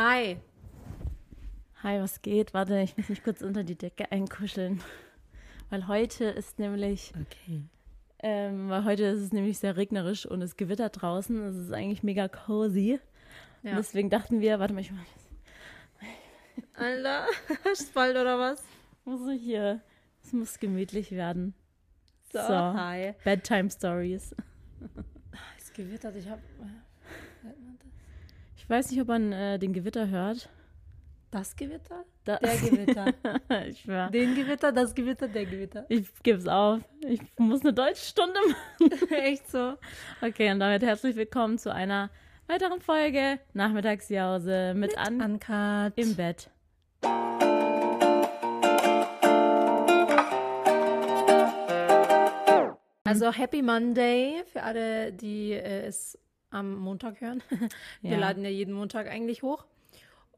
Hi. Hi, was geht? Warte, ich muss mich kurz unter die Decke einkuscheln. Weil heute ist nämlich, Okay. ähm, weil heute ist es nämlich sehr regnerisch und es gewittert draußen. Es ist eigentlich mega cozy. Und Ja. deswegen dachten wir, warte mal, ich Alter, hast du bald oder was? muss ich hier, es muss gemütlich werden. So, So. hi. Bedtime Stories. Es gewittert, ich hab. Ich weiß nicht, ob man äh, den Gewitter hört. Das Gewitter? Da, Der Gewitter. ich schwör. Den Gewitter, das Gewitter, der Gewitter. Ich gebe es auf. Ich muss eine Deutschstunde machen. Echt so? Okay, und damit herzlich willkommen zu einer weiteren Folge Nachmittagsjause mit, An Uncut. im Bett. Also Happy Monday für alle, die äh, es am Montag hören. Wir Ja. laden ja jeden Montag eigentlich hoch.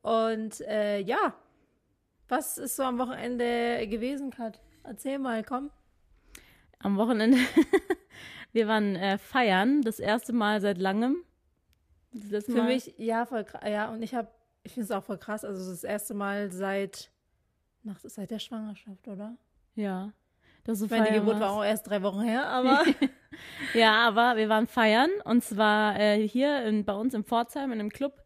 Und äh, ja, was ist so am Wochenende gewesen, Kat? Erzähl mal, komm. Am Wochenende, wir waren äh, feiern, das erste Mal seit langem. Das Für mich, ja, voll krass. Ja, und ich habe, ich finde es auch voll krass. Also das erste Mal seit, nach, seit der Schwangerschaft, oder? Ja. Das so Ich meine, Geburt war auch erst drei Wochen her, aber Ja, aber wir waren feiern und zwar äh, hier in, bei uns im Pforzheim in einem Club.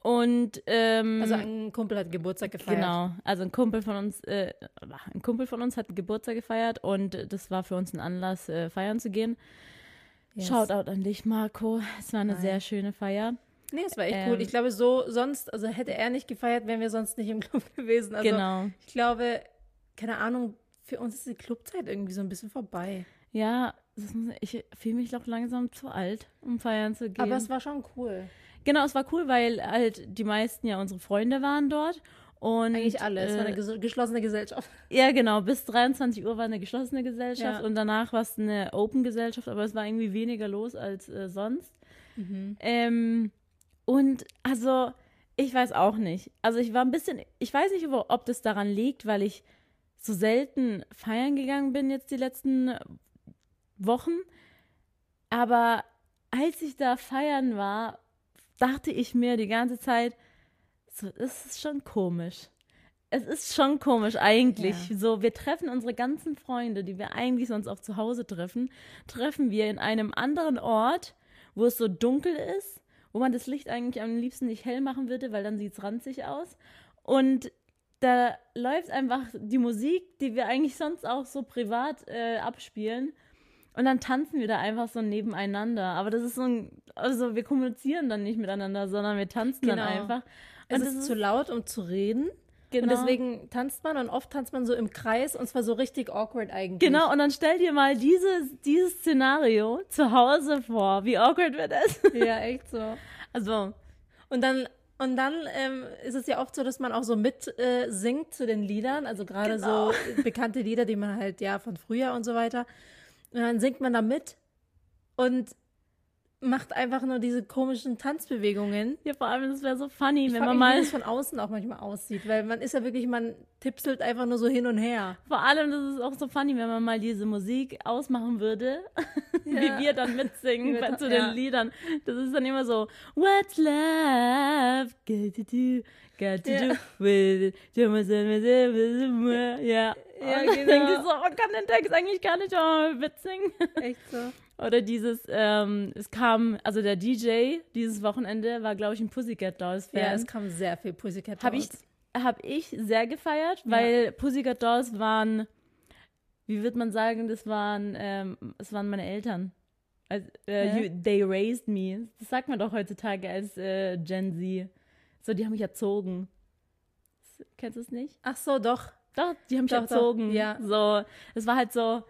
Und ähm, also ein Kumpel hat Geburtstag gefeiert. Genau, also ein Kumpel von uns, äh, ein Kumpel von uns hat Geburtstag gefeiert und das war für uns ein Anlass, äh, feiern zu gehen. Yes. Shoutout an dich, Marco. Es war eine Nein. sehr schöne Feier. Nee, es war echt Ähm, cool. Ich glaube, so sonst, also hätte er nicht gefeiert, wären wir sonst nicht im Club gewesen. Also genau. ich glaube, keine Ahnung, für uns ist die Clubzeit irgendwie so ein bisschen vorbei. Ja, ich fühle mich doch langsam zu alt, um feiern zu gehen. Aber es war schon cool. genau, es war cool, weil halt die meisten ja unsere Freunde waren dort. Und, Eigentlich alle. Es war eine Äh, ges geschlossene Gesellschaft. ja, genau. Bis 23 Uhr war eine geschlossene Gesellschaft Ja. und danach war es eine Open-Gesellschaft, aber es war irgendwie weniger los als äh, sonst. Ähm, und also, ich weiß auch nicht. Also, ich war ein bisschen, ich weiß nicht, ob das daran liegt, weil ich so selten feiern gegangen bin jetzt die letzten Wochen. Aber als ich da feiern war, dachte ich mir die ganze Zeit, so, es ist schon komisch. Es ist schon komisch eigentlich. Ja. So, wir treffen unsere ganzen Freunde, die wir eigentlich sonst auch zu Hause treffen, treffen wir in einem anderen Ort, wo es so dunkel ist, wo man das Licht eigentlich am liebsten nicht hell machen würde, weil dann sieht es ranzig aus. Und da läuft einfach die Musik, die wir eigentlich sonst auch so privat äh, abspielen. Und dann tanzen wir da einfach so nebeneinander. Aber das ist so ein, also wir kommunizieren dann nicht miteinander, sondern wir tanzen dann Genau. einfach. Es Und ist das zu laut, um zu reden. genau, Und deswegen tanzt man und oft tanzt man so im Kreis und zwar so richtig awkward eigentlich. Genau, und dann stell dir mal dieses, dieses Szenario zu Hause vor. Wie awkward wird es? Ja, echt so. Also, Und dann, und dann ähm, ist es ja oft so, dass man auch so mit äh, singt zu den Liedern, also gerade Genau. so bekannte Lieder, die man halt ja von früher und so weiter. Und dann singt man da mit und macht einfach nur diese komischen Tanzbewegungen. ja, vor allem, das wäre so funny, Ich wenn man mich, wie mal. das von außen auch manchmal aussieht, weil man ist ja wirklich, man tipselt einfach nur so hin und her. Vor allem, das ist auch so funny, wenn man mal diese Musik ausmachen würde, wie Ja. wir dann mitsingen Wie wir zu den ja. Liedern. Das ist dann immer so, What's love got to do, got to Ja. do with it. Ja, Ja, und dann genau. denke ich so, man kann den Text eigentlich gar nicht mal mitsingen. Echt so. Oder dieses, ähm, es kam, also der DJ dieses Wochenende war, glaube ich, ein Pussycat Dolls Fan. Ja, es kam sehr viel Pussycat Habe ich, Dolls. hab ich sehr gefeiert, weil Pussycat Dolls waren, wie wird man sagen, das waren, ähm, es waren meine Eltern. Also, äh, you, they raised me. Das sagt man doch heutzutage als äh, Gen Z. So, die haben mich erzogen. Kennst du es nicht? Ach so, doch. Doch, die haben mich Doch, doch, erzogen. ja. So, es war halt so,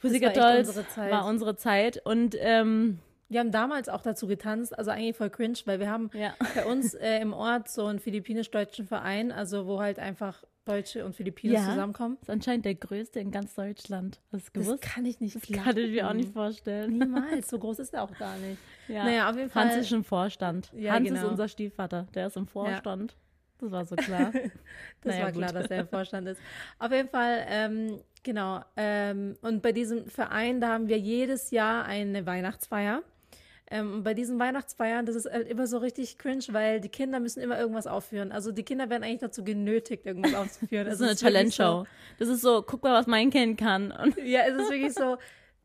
Pussycat Dolls unsere war unsere Zeit. Und ähm, Wir haben damals auch dazu getanzt, also eigentlich voll cringe, weil wir haben ja. bei uns äh, im Ort so einen philippinisch-deutschen Verein, also wo halt einfach Deutsche und Filipinos Ja. zusammenkommen. Das ist anscheinend der größte in ganz Deutschland. Hast du Das gewusst? kann ich nicht Das kann ich mir auch nicht glauben. vorstellen. Niemals, so groß ist er auch gar nicht. Ja. Naja, auf jeden Fall. Hans ist im Vorstand. Ja, Hans ist genau. unser Stiefvater. Der ist im Vorstand. Das war so klar. Das Naja, war klar, gut. dass er im Vorstand ist. Auf jeden Fall, ähm, genau. Ähm, und bei diesem Verein, da haben wir jedes Jahr eine Weihnachtsfeier. Ähm, bei diesen Weihnachtsfeiern, das ist halt immer so richtig cringe, weil die Kinder müssen immer irgendwas aufführen. Also die Kinder werden eigentlich dazu genötigt, irgendwas aufzuführen. Das ist so eine Talentshow. Das ist so, guck mal, was mein Kind kann. Und So, ja, es ist wirklich so,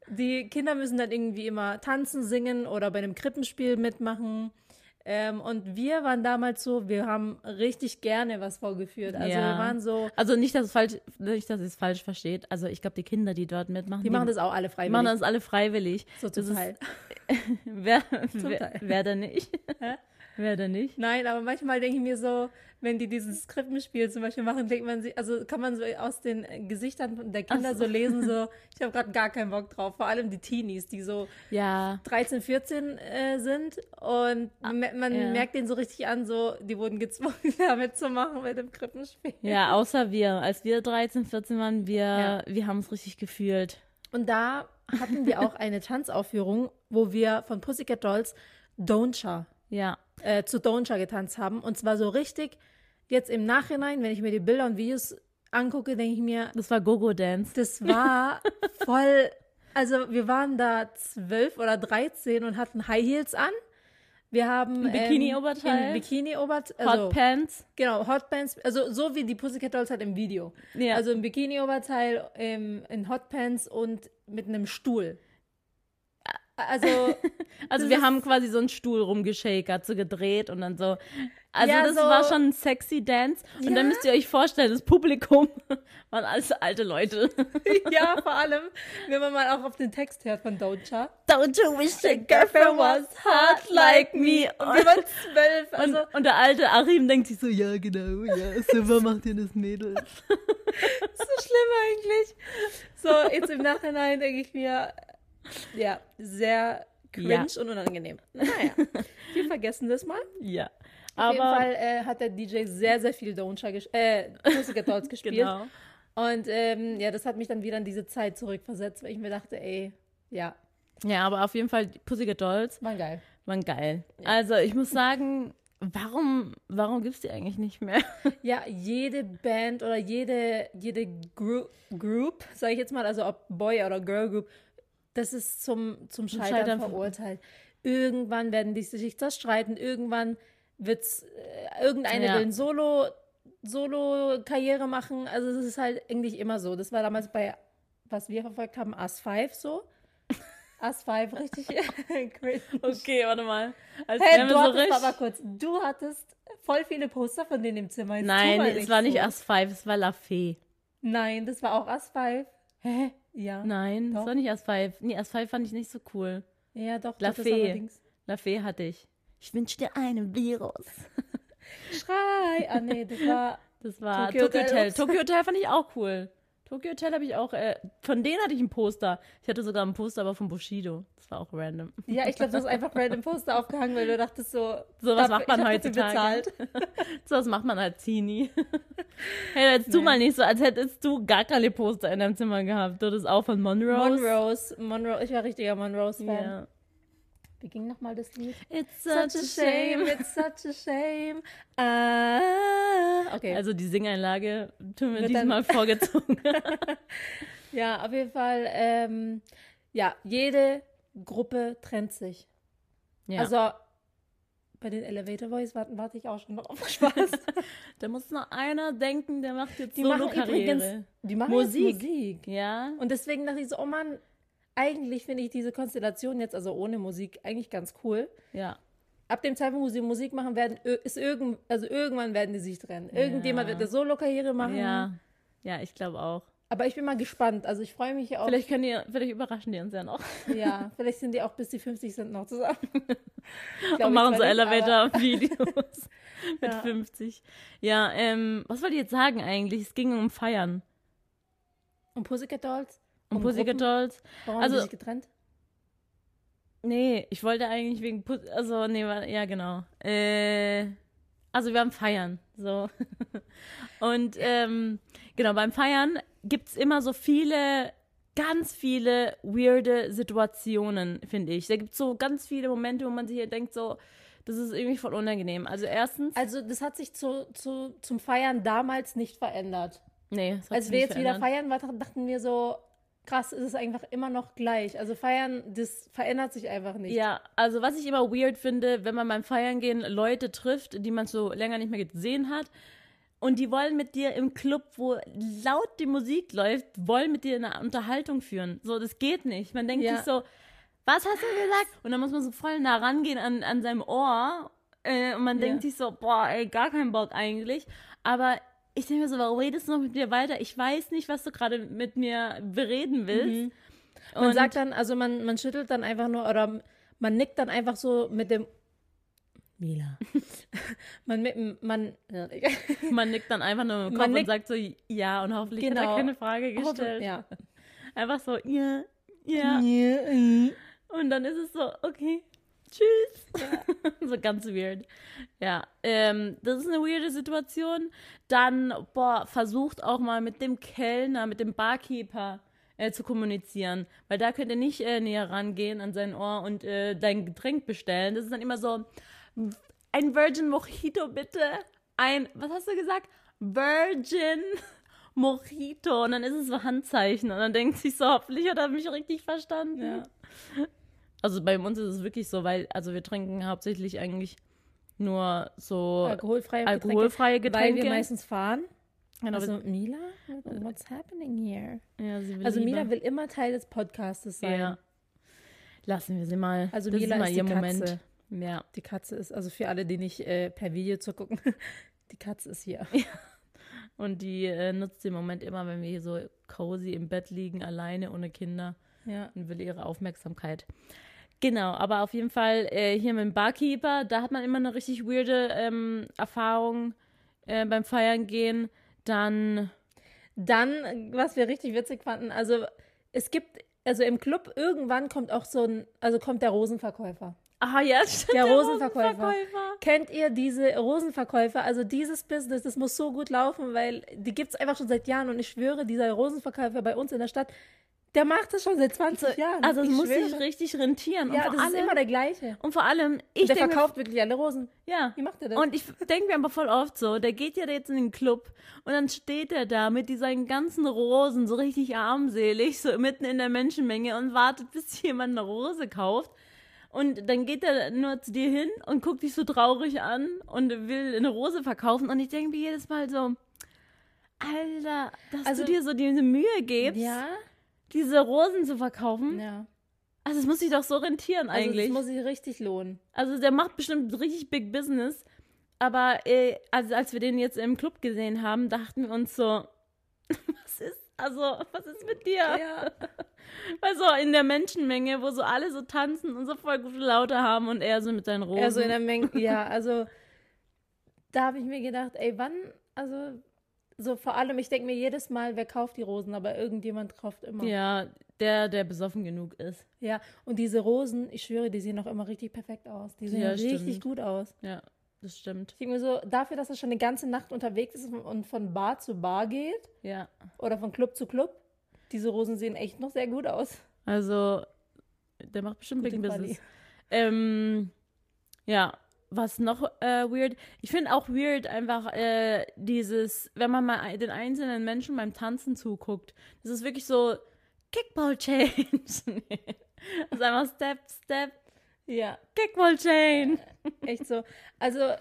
die Kinder müssen dann irgendwie immer tanzen, singen oder bei einem Krippenspiel mitmachen. Ähm, und wir waren damals so, wir haben richtig gerne was vorgeführt. Also Ja. wir waren so, Also nicht, dass es falsch, nicht, dass es falsch versteht. Also ich glaube, die Kinder, die dort mitmachen, die machen das auch alle die freiwillig. machen das alle freiwillig. so zum das ist- Teil. Wer, Zum wer, Teil. wer denn nicht? Wer denn nicht? Nein, aber manchmal denke ich mir so, wenn die dieses Krippenspiel zum Beispiel machen, denkt man sich, also kann man so aus den Gesichtern der Kinder so. so lesen, so, ich habe gerade gar keinen Bock drauf. Vor allem die Teenies, die so Ja, 13, 14 äh, sind und me- man Ah, ja. merkt denen so richtig an, so, die wurden gezwungen, damit zu machen mit dem Krippenspiel. ja, außer wir. Als wir 13, 14 waren, wir, Ja. wir haben es richtig gefühlt. Und da hatten wir auch eine Tanzaufführung, wo wir von Pussycat Dolls Don'tcha Ja, äh, zu Don'tcha getanzt haben. Und zwar so richtig, jetzt im Nachhinein, wenn ich mir die Bilder und Videos angucke, denke ich mir, das war Gogo Dance. das war voll. Also, wir waren da zwölf oder 13 und hatten High Heels an. Wir haben. Ein Bikini-Oberteil. Ähm, Bikini-Oberteil. Also, Hotpants. Genau, Hotpants. Also, so wie die Pussycat Dolls halt im Video. Ja. Also, im Bikini-Oberteil, ähm, in Hotpants und mit einem Stuhl. Also, Also wir haben quasi so einen Stuhl rumgeschakert, so gedreht und dann so. Also Ja, das so- war schon ein sexy Dance. Und Ja. dann müsst ihr euch vorstellen, das Publikum waren alles alte Leute. ja, vor allem, wenn man mal auch auf den Text hört von Doja. Don't you wish your girlfriend was hot like me? Und wir waren zwölf. Also, Und, und der alte Achim denkt sich so, ja genau, ja, super macht ihr das Mädel. so schlimm eigentlich. So, jetzt im Nachhinein denke ich mir, ja, sehr cringe Ja. und unangenehm. Naja, wir vergessen das mal. Ja. Auf jeden Fall äh, hat der DJ sehr, sehr viel Doja ges äh, gespielt. genau. Und ähm, ja, das hat mich dann wieder in diese Zeit zurückversetzt, weil ich mir dachte, ey, ja, Ja, aber auf jeden Fall, Pussycat Dolls war geil. waren geil. Also ich muss sagen, warum, warum gibt's die eigentlich nicht mehr? Ja, jede Band oder jede, jede Gru Group, sage ich jetzt mal, also ob Boy oder Girl Group, das ist zum, zum Scheitern, Scheitern ver- verurteilt. Irgendwann werden die sich zerstreiten, irgendwann wird's, äh, irgendeine Ja. will ein Solo, Solo-Karriere machen. Also es ist halt eigentlich immer so. Das war damals bei, was wir verfolgt haben, Us 5 so. Us 5, richtig. Okay, warte mal. Als Hey, du so hattest richtig- aber kurz, du hattest voll viele Poster von denen im Zimmer. Jetzt Nein, es war nicht so. As 5, es war La Fee. Nein, das war auch As 5. Hä? Ja. Nein, Doch. es war nicht As 5. Nee, As 5 fand ich nicht so cool. Ja, doch. La doch, das Fee. allerdings. La Fee hatte ich. Ich wünsche dir einen Virus. Schrei! Ah, nee, das war. Das war Tokyo Tokyo, Hotel. Hotel. Tokyo Hotel fand ich auch cool. Tokyo Hotel habe ich auch, äh, von denen hatte ich ein Poster. Ich hatte sogar ein Poster, aber von Bushido. Das war auch random. Ja, ich glaube, du hast einfach random Poster aufgehangen, weil du dachtest so. So was macht man heutzutage. bezahlt. So was macht man als Teenie. hey, jetzt tu Nee. mal nicht so, als hättest du gar keine Poster in deinem Zimmer gehabt. Du hattest auch von Monrose. Monrose. Monrose. Ich war richtiger Monrose-Fan. Ja. Wie ging nochmal das Lied? It's Such a shame, it's such a shame. Ah. Okay. Also die Singeinlage tun wir diesmal vorgezogen. ja, auf jeden Fall. Ähm, ja, jede Gruppe trennt sich. ja. Also bei den Elevator Boys warte, warte ich auch schon noch auf Spaß. da muss noch einer denken, der macht jetzt Die Solo-Karriere. die machen Musik. Musik. Ja, Und deswegen dachte ich so, oh Mann, eigentlich finde ich diese Konstellation jetzt, also ohne Musik, eigentlich ganz cool. ja. Ab dem Zeitpunkt, wo sie Musik machen werden, ist irgend, also irgendwann werden die sich trennen. Irgendjemand Ja. wird eine Solo-Karriere machen. Ja, ja, ich glaube auch. Aber ich bin mal gespannt. Also ich freue mich auch. Vielleicht können die, vielleicht überraschen die uns ja noch. Ja, vielleicht sind die auch bis die 50 sind noch zusammen. Glaub Und machen so Elevator-Videos mit Ja. 50. Ja, ähm, was wollte ich jetzt sagen eigentlich? Es ging um Feiern. Und Pussycat Dolls? Um, Um Pussycat? Dolls. Warum Also- haben sich getrennt? Nee, ich wollte eigentlich wegen Pus also nee, ja genau. Äh, also wir haben Feiern, so. Und ähm, genau, beim Feiern gibt's immer so viele, ganz viele weirde Situationen, finde ich. Da gibt's so ganz viele Momente, wo man sich hier denkt, so, das ist irgendwie voll unangenehm. Also erstens, Also das hat sich zu, zu, zum Feiern damals nicht verändert. nee, das hat Als wir jetzt wieder verändert. feiern, war, dachten wir so, krass ist es einfach immer noch gleich. Also feiern, das verändert sich einfach nicht. Ja, also was ich immer weird finde, wenn man beim Feiern gehen Leute trifft, die man so länger nicht mehr gesehen hat. Und die wollen mit dir im Club, wo laut die Musik läuft, wollen mit dir eine Unterhaltung führen. So, das geht nicht. Man denkt Ja. sich so, was hast du gesagt? Und dann muss man so voll nah rangehen an, an seinem Ohr. Äh, und man Ja. denkt sich so, boah, ey, gar keinen Bock eigentlich. Aber ich denke mir so, warum redest du noch mit mir weiter? Ich weiß nicht, was du gerade mit mir bereden willst. Man Und- sagt dann, also man, man schüttelt dann einfach nur oder man nickt dann einfach so mit dem Mila. man, mit- man. Man nickt dann einfach nur im Kopf Man und sagt so, ja, und hoffentlich hat Genau. er keine Frage gestellt. ja. Einfach so, ja, ja. Ja. Und dann ist es so, okay, tschüss. so ganz weird. Ja, ähm, das ist eine weirde Situation. Dann, boah, versucht auch mal mit dem Kellner, mit dem Barkeeper äh, zu kommunizieren. Weil da könnt ihr nicht äh, näher rangehen an sein Ohr und äh, dein Getränk bestellen. Das ist dann immer so, ein Virgin Mojito bitte. Ein, was hast du gesagt? Virgin Mojito. Und dann ist es so Handzeichen. Und dann denkt sich so, hoffentlich hat er mich richtig verstanden. Ja. Also bei uns ist es wirklich so, weil, also wir trinken hauptsächlich eigentlich nur so Alkoholfreie alkoholfreie Getränke, weil Getränke. wir meistens fahren. Genau, Also Mila, what's happening here? ja, Also lieber- Mila will immer Teil des Podcastes sein. Ja. Lassen wir sie mal. Also das Mila ist ist die Katze. Moment. Ja. Die Katze ist, also für alle, die nicht äh, per Video zugucken, die Katze ist hier. Und die äh, nutzt den Moment immer, wenn wir hier so cozy im Bett liegen, alleine, ohne Kinder Ja. und will ihre Aufmerksamkeit. Genau, aber auf jeden Fall äh, hier mit dem Barkeeper, da hat man immer eine richtig weirde ähm, Erfahrung äh, beim Feiern gehen. Dann, Dann, was wir richtig witzig fanden, also es gibt, also im Club irgendwann kommt auch so ein, also kommt der Rosenverkäufer. ah ja, stimmt, Der Rosenverkäufer. Rosenverkäufer. Kennt ihr diese Rosenverkäufer? Also dieses Business, das muss so gut laufen, weil die gibt es einfach schon seit Jahren und ich schwöre, dieser Rosenverkäufer bei uns in der Stadt, der macht das schon seit 20 Jahren. Also es muss sich schwöre. richtig rentieren. Und Ja, vor das ist allem, immer der gleiche. und vor allem, ich der denke, verkauft wirklich alle Rosen. ja. Wie macht er das? Und ich denke mir aber voll oft so, der geht ja jetzt in den Club und dann steht er da mit diesen ganzen Rosen, so richtig armselig, so mitten in der Menschenmenge und wartet, bis jemand eine Rose kauft. Und dann geht er nur zu dir hin und guckt dich so traurig an und will eine Rose verkaufen. Und ich denke mir jedes Mal so, Alter, dass Also- du dir so diese Mühe gibst, ja? Diese Rosen zu verkaufen. Ja. Also es muss sich doch so rentieren Also eigentlich. das muss sich richtig lohnen. Also der macht bestimmt richtig Big Business. Aber äh, also als wir den jetzt im Club gesehen haben, dachten wir uns so, was ist, also, was ist mit dir? Ja. Weil so in der Menschenmenge, wo so alle so tanzen und so voll gute Laute haben und er so mit seinen Rosen. Also in der Menge, ja, also da habe ich mir gedacht, ey, wann, also so vor allem, ich denke mir jedes Mal, wer kauft die Rosen, aber irgendjemand kauft immer. ja, der, der besoffen genug ist. Ja, und diese Rosen, ich schwöre, die sehen auch immer richtig perfekt aus. Die sehen Ja, richtig stimmt. gut aus. Ja, das stimmt. Ich denke mir so, dafür, dass er schon eine ganze Nacht unterwegs ist und von Bar zu Bar geht Ja. oder von Club zu Club, diese Rosen sehen echt noch sehr gut aus. Also, der macht bestimmt Gute Big. Business. Ähm, ja, was noch äh, weird? Ich finde auch weird einfach äh, dieses, wenn man mal den einzelnen Menschen beim Tanzen zuguckt. Das ist wirklich so Kickball Change. Das ist einfach Step, Step, Ja, Kickball Chain. echt so. Also,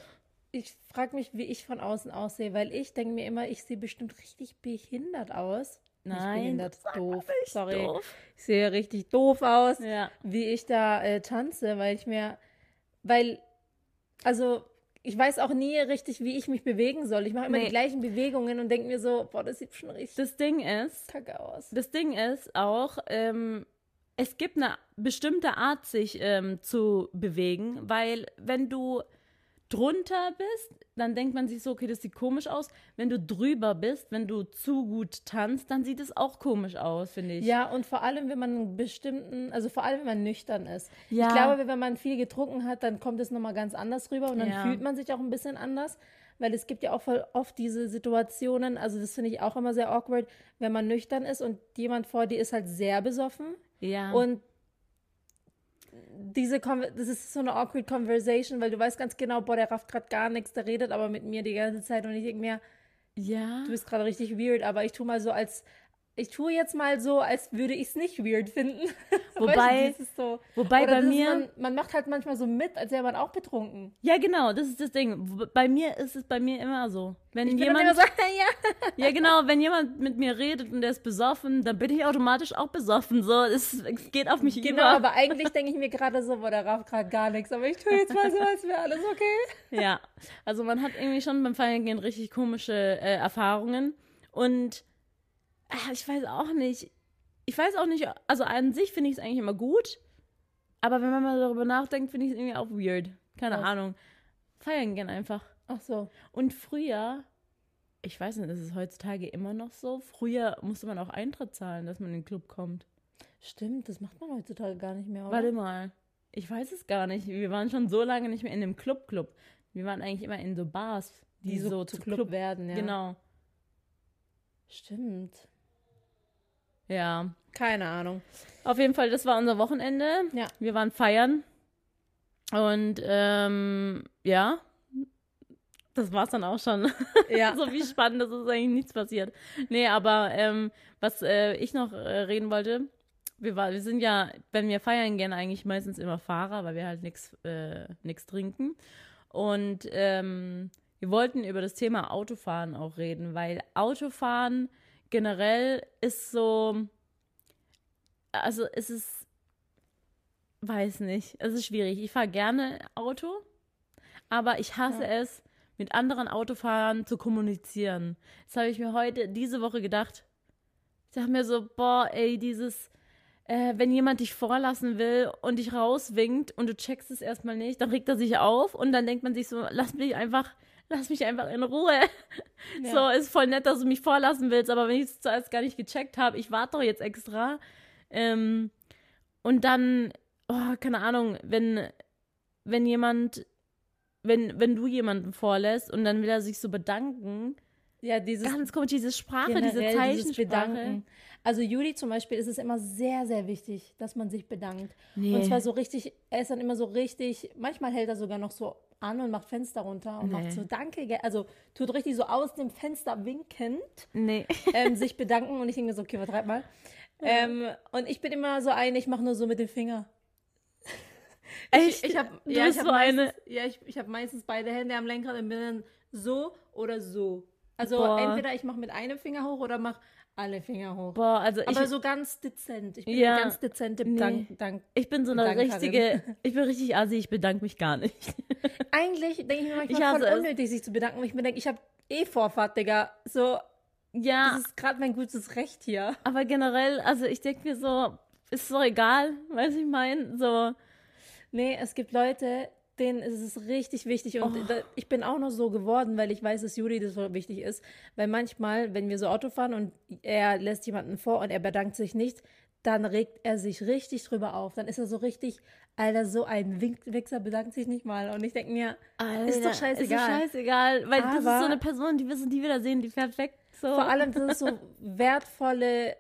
ich frage mich, wie ich von außen aussehe, weil ich denke mir immer, ich sehe bestimmt richtig behindert aus. Nein, behindert, doof. Sorry. doof. Ich sehe richtig doof aus, Ja. wie ich da äh, tanze, weil ich mir, weil, also, ich weiß auch nie richtig, wie ich mich bewegen soll. Ich mache immer Nee. die gleichen Bewegungen und denke mir so, boah, das sieht schon richtig Das Ding ist, kacke aus. Das Ding ist auch, ähm, es gibt eine bestimmte Art, sich ähm, zu bewegen, weil wenn du drunter bist, dann denkt man sich so, okay, das sieht komisch aus. Wenn du drüber bist, wenn du zu gut tanzt, dann sieht es auch komisch aus, finde ich. Ja, und vor allem, wenn man einen bestimmten, also vor allem, wenn man nüchtern ist. Ja. Ich glaube, wenn man viel getrunken hat, dann kommt es nochmal ganz anders rüber und dann Ja. fühlt man sich auch ein bisschen anders. Weil es gibt ja auch voll oft diese Situationen, also das finde ich auch immer sehr awkward, wenn man nüchtern ist und jemand vor dir ist halt sehr besoffen ja. und diese, das ist so eine awkward Conversation, weil du weißt ganz genau, boah, der rafft gerade gar nichts, der redet aber mit mir die ganze Zeit und ich denke mir, ja. du bist gerade richtig weird, aber ich tue mal so, als, ich tue jetzt mal so, als würde ich es nicht weird finden. Wobei, so, wobei bei mir. Man, man, macht halt manchmal so mit, als wäre man auch betrunken. Ja, genau, das ist das Ding. Bei mir ist es bei mir immer so. Wenn ich jemand. Bin so, ja. ja, genau, wenn jemand mit mir redet und der ist besoffen, dann bin ich automatisch auch besoffen. So, es, geht auf mich genau, über. Genau, aber eigentlich denke ich mir gerade so, boah, der rafft gerade gar nichts. Aber ich tue jetzt mal so, als wäre alles okay. Ja, also man hat irgendwie schon beim Feiern gehen richtig komische äh, Erfahrungen. Und ich weiß auch nicht. Ich weiß auch nicht, also an sich finde ich es eigentlich immer gut. Aber wenn man mal darüber nachdenkt, finde ich es irgendwie auch weird. Keine Was? Ahnung. Feiern gehen einfach. Ach so. Und früher, ich weiß nicht, ist es heutzutage immer noch so? Früher musste man auch Eintritt zahlen, dass man in den Club kommt. Stimmt, das macht man heutzutage gar nicht mehr, oder? Warte mal. Ich weiß es gar nicht. Wir waren schon so lange nicht mehr in dem Club-Club. Wir waren eigentlich immer in so Bars, die, die so, so, zu Club, Club werden, ja. Genau. Stimmt. Ja. Keine Ahnung. Auf jeden Fall, das war unser Wochenende. Ja. Wir waren feiern. Und ähm, ja, das war's dann auch schon. Ja. so wie spannend, das ist eigentlich nichts passiert. Nee, aber ähm, was äh, ich noch äh, reden wollte, wir, war, wir sind ja, wenn wir feiern gehen, eigentlich meistens immer Fahrer, weil wir halt nichts äh, trinken. Und ähm, wir wollten über das Thema Autofahren auch reden, weil Autofahren generell ist so, also es ist, weiß nicht, es ist schwierig. Ich fahre gerne Auto, aber ich hasse ja. es, mit anderen Autofahrern zu kommunizieren. Das habe ich mir heute, diese Woche gedacht. Ich dachte mir so, boah, ey, dieses, äh, wenn jemand dich vorlassen will und dich rauswinkt und du checkst es erstmal nicht, dann regt er sich auf und dann denkt man sich so, lass mich einfach lass mich einfach in Ruhe. Ja. So, ist voll nett, dass du mich vorlassen willst, aber wenn ich es zuerst gar nicht gecheckt habe, ich warte doch jetzt extra. Ähm, und dann, oh, keine Ahnung, wenn, wenn jemand, wenn, wenn du jemanden vorlässt und dann will er sich so bedanken. Ja, dieses. Ganz komisch, diese Sprache, diese Zeichensprache. Also Juli zum Beispiel ist es immer sehr, sehr wichtig, dass man sich bedankt. Nee. Und zwar so richtig, er ist dann immer so richtig, manchmal hält er sogar noch so an und macht Fenster runter und nee. macht so Danke, also tut richtig so aus dem Fenster winkend nee. ähm, sich bedanken und ich denke so, okay, vertreib mal. Ähm, und ich bin immer so ein, ich mache nur so mit dem Finger. Echt? Ich, ich habe ja, ich hab so eine. Ja, ich, ich habe meistens beide Hände am Lenkrad und bin dann so oder so. Also Boah. entweder ich mache mit einem Finger hoch oder mache alle Finger hoch. Boah, also Aber ich, so ganz dezent. Ich bin ja, eine ganz dezente nee. Dank, Dank, Ich bin so eine richtige, ich bin richtig assi, ich bedanke mich gar nicht. Eigentlich denke ich mir manchmal voll unnötig, sich zu bedanken. Ich mir denke, ich habe eh Vorfahrt, Digga. So, ja. Das ist gerade mein gutes Recht hier. Aber generell, also ich denke mir so, ist so egal, weiß ich mein, so. Nee, es gibt Leute, denen ist es richtig wichtig und oh. da, ich bin auch noch so geworden, weil ich weiß, dass Juri das so wichtig ist, weil manchmal, wenn wir so Auto fahren und er lässt jemanden vor und er bedankt sich nicht, dann regt er sich richtig drüber auf. Dann ist er so richtig, Alter, so ein Wichser bedankt sich nicht mal. Und ich denke mir, Alter, ist doch scheißegal. Ist doch scheißegal, weil Aber das ist so eine Person, die wissen die wieder sehen, die fährt weg. So. Vor allem, das ist so wertvolle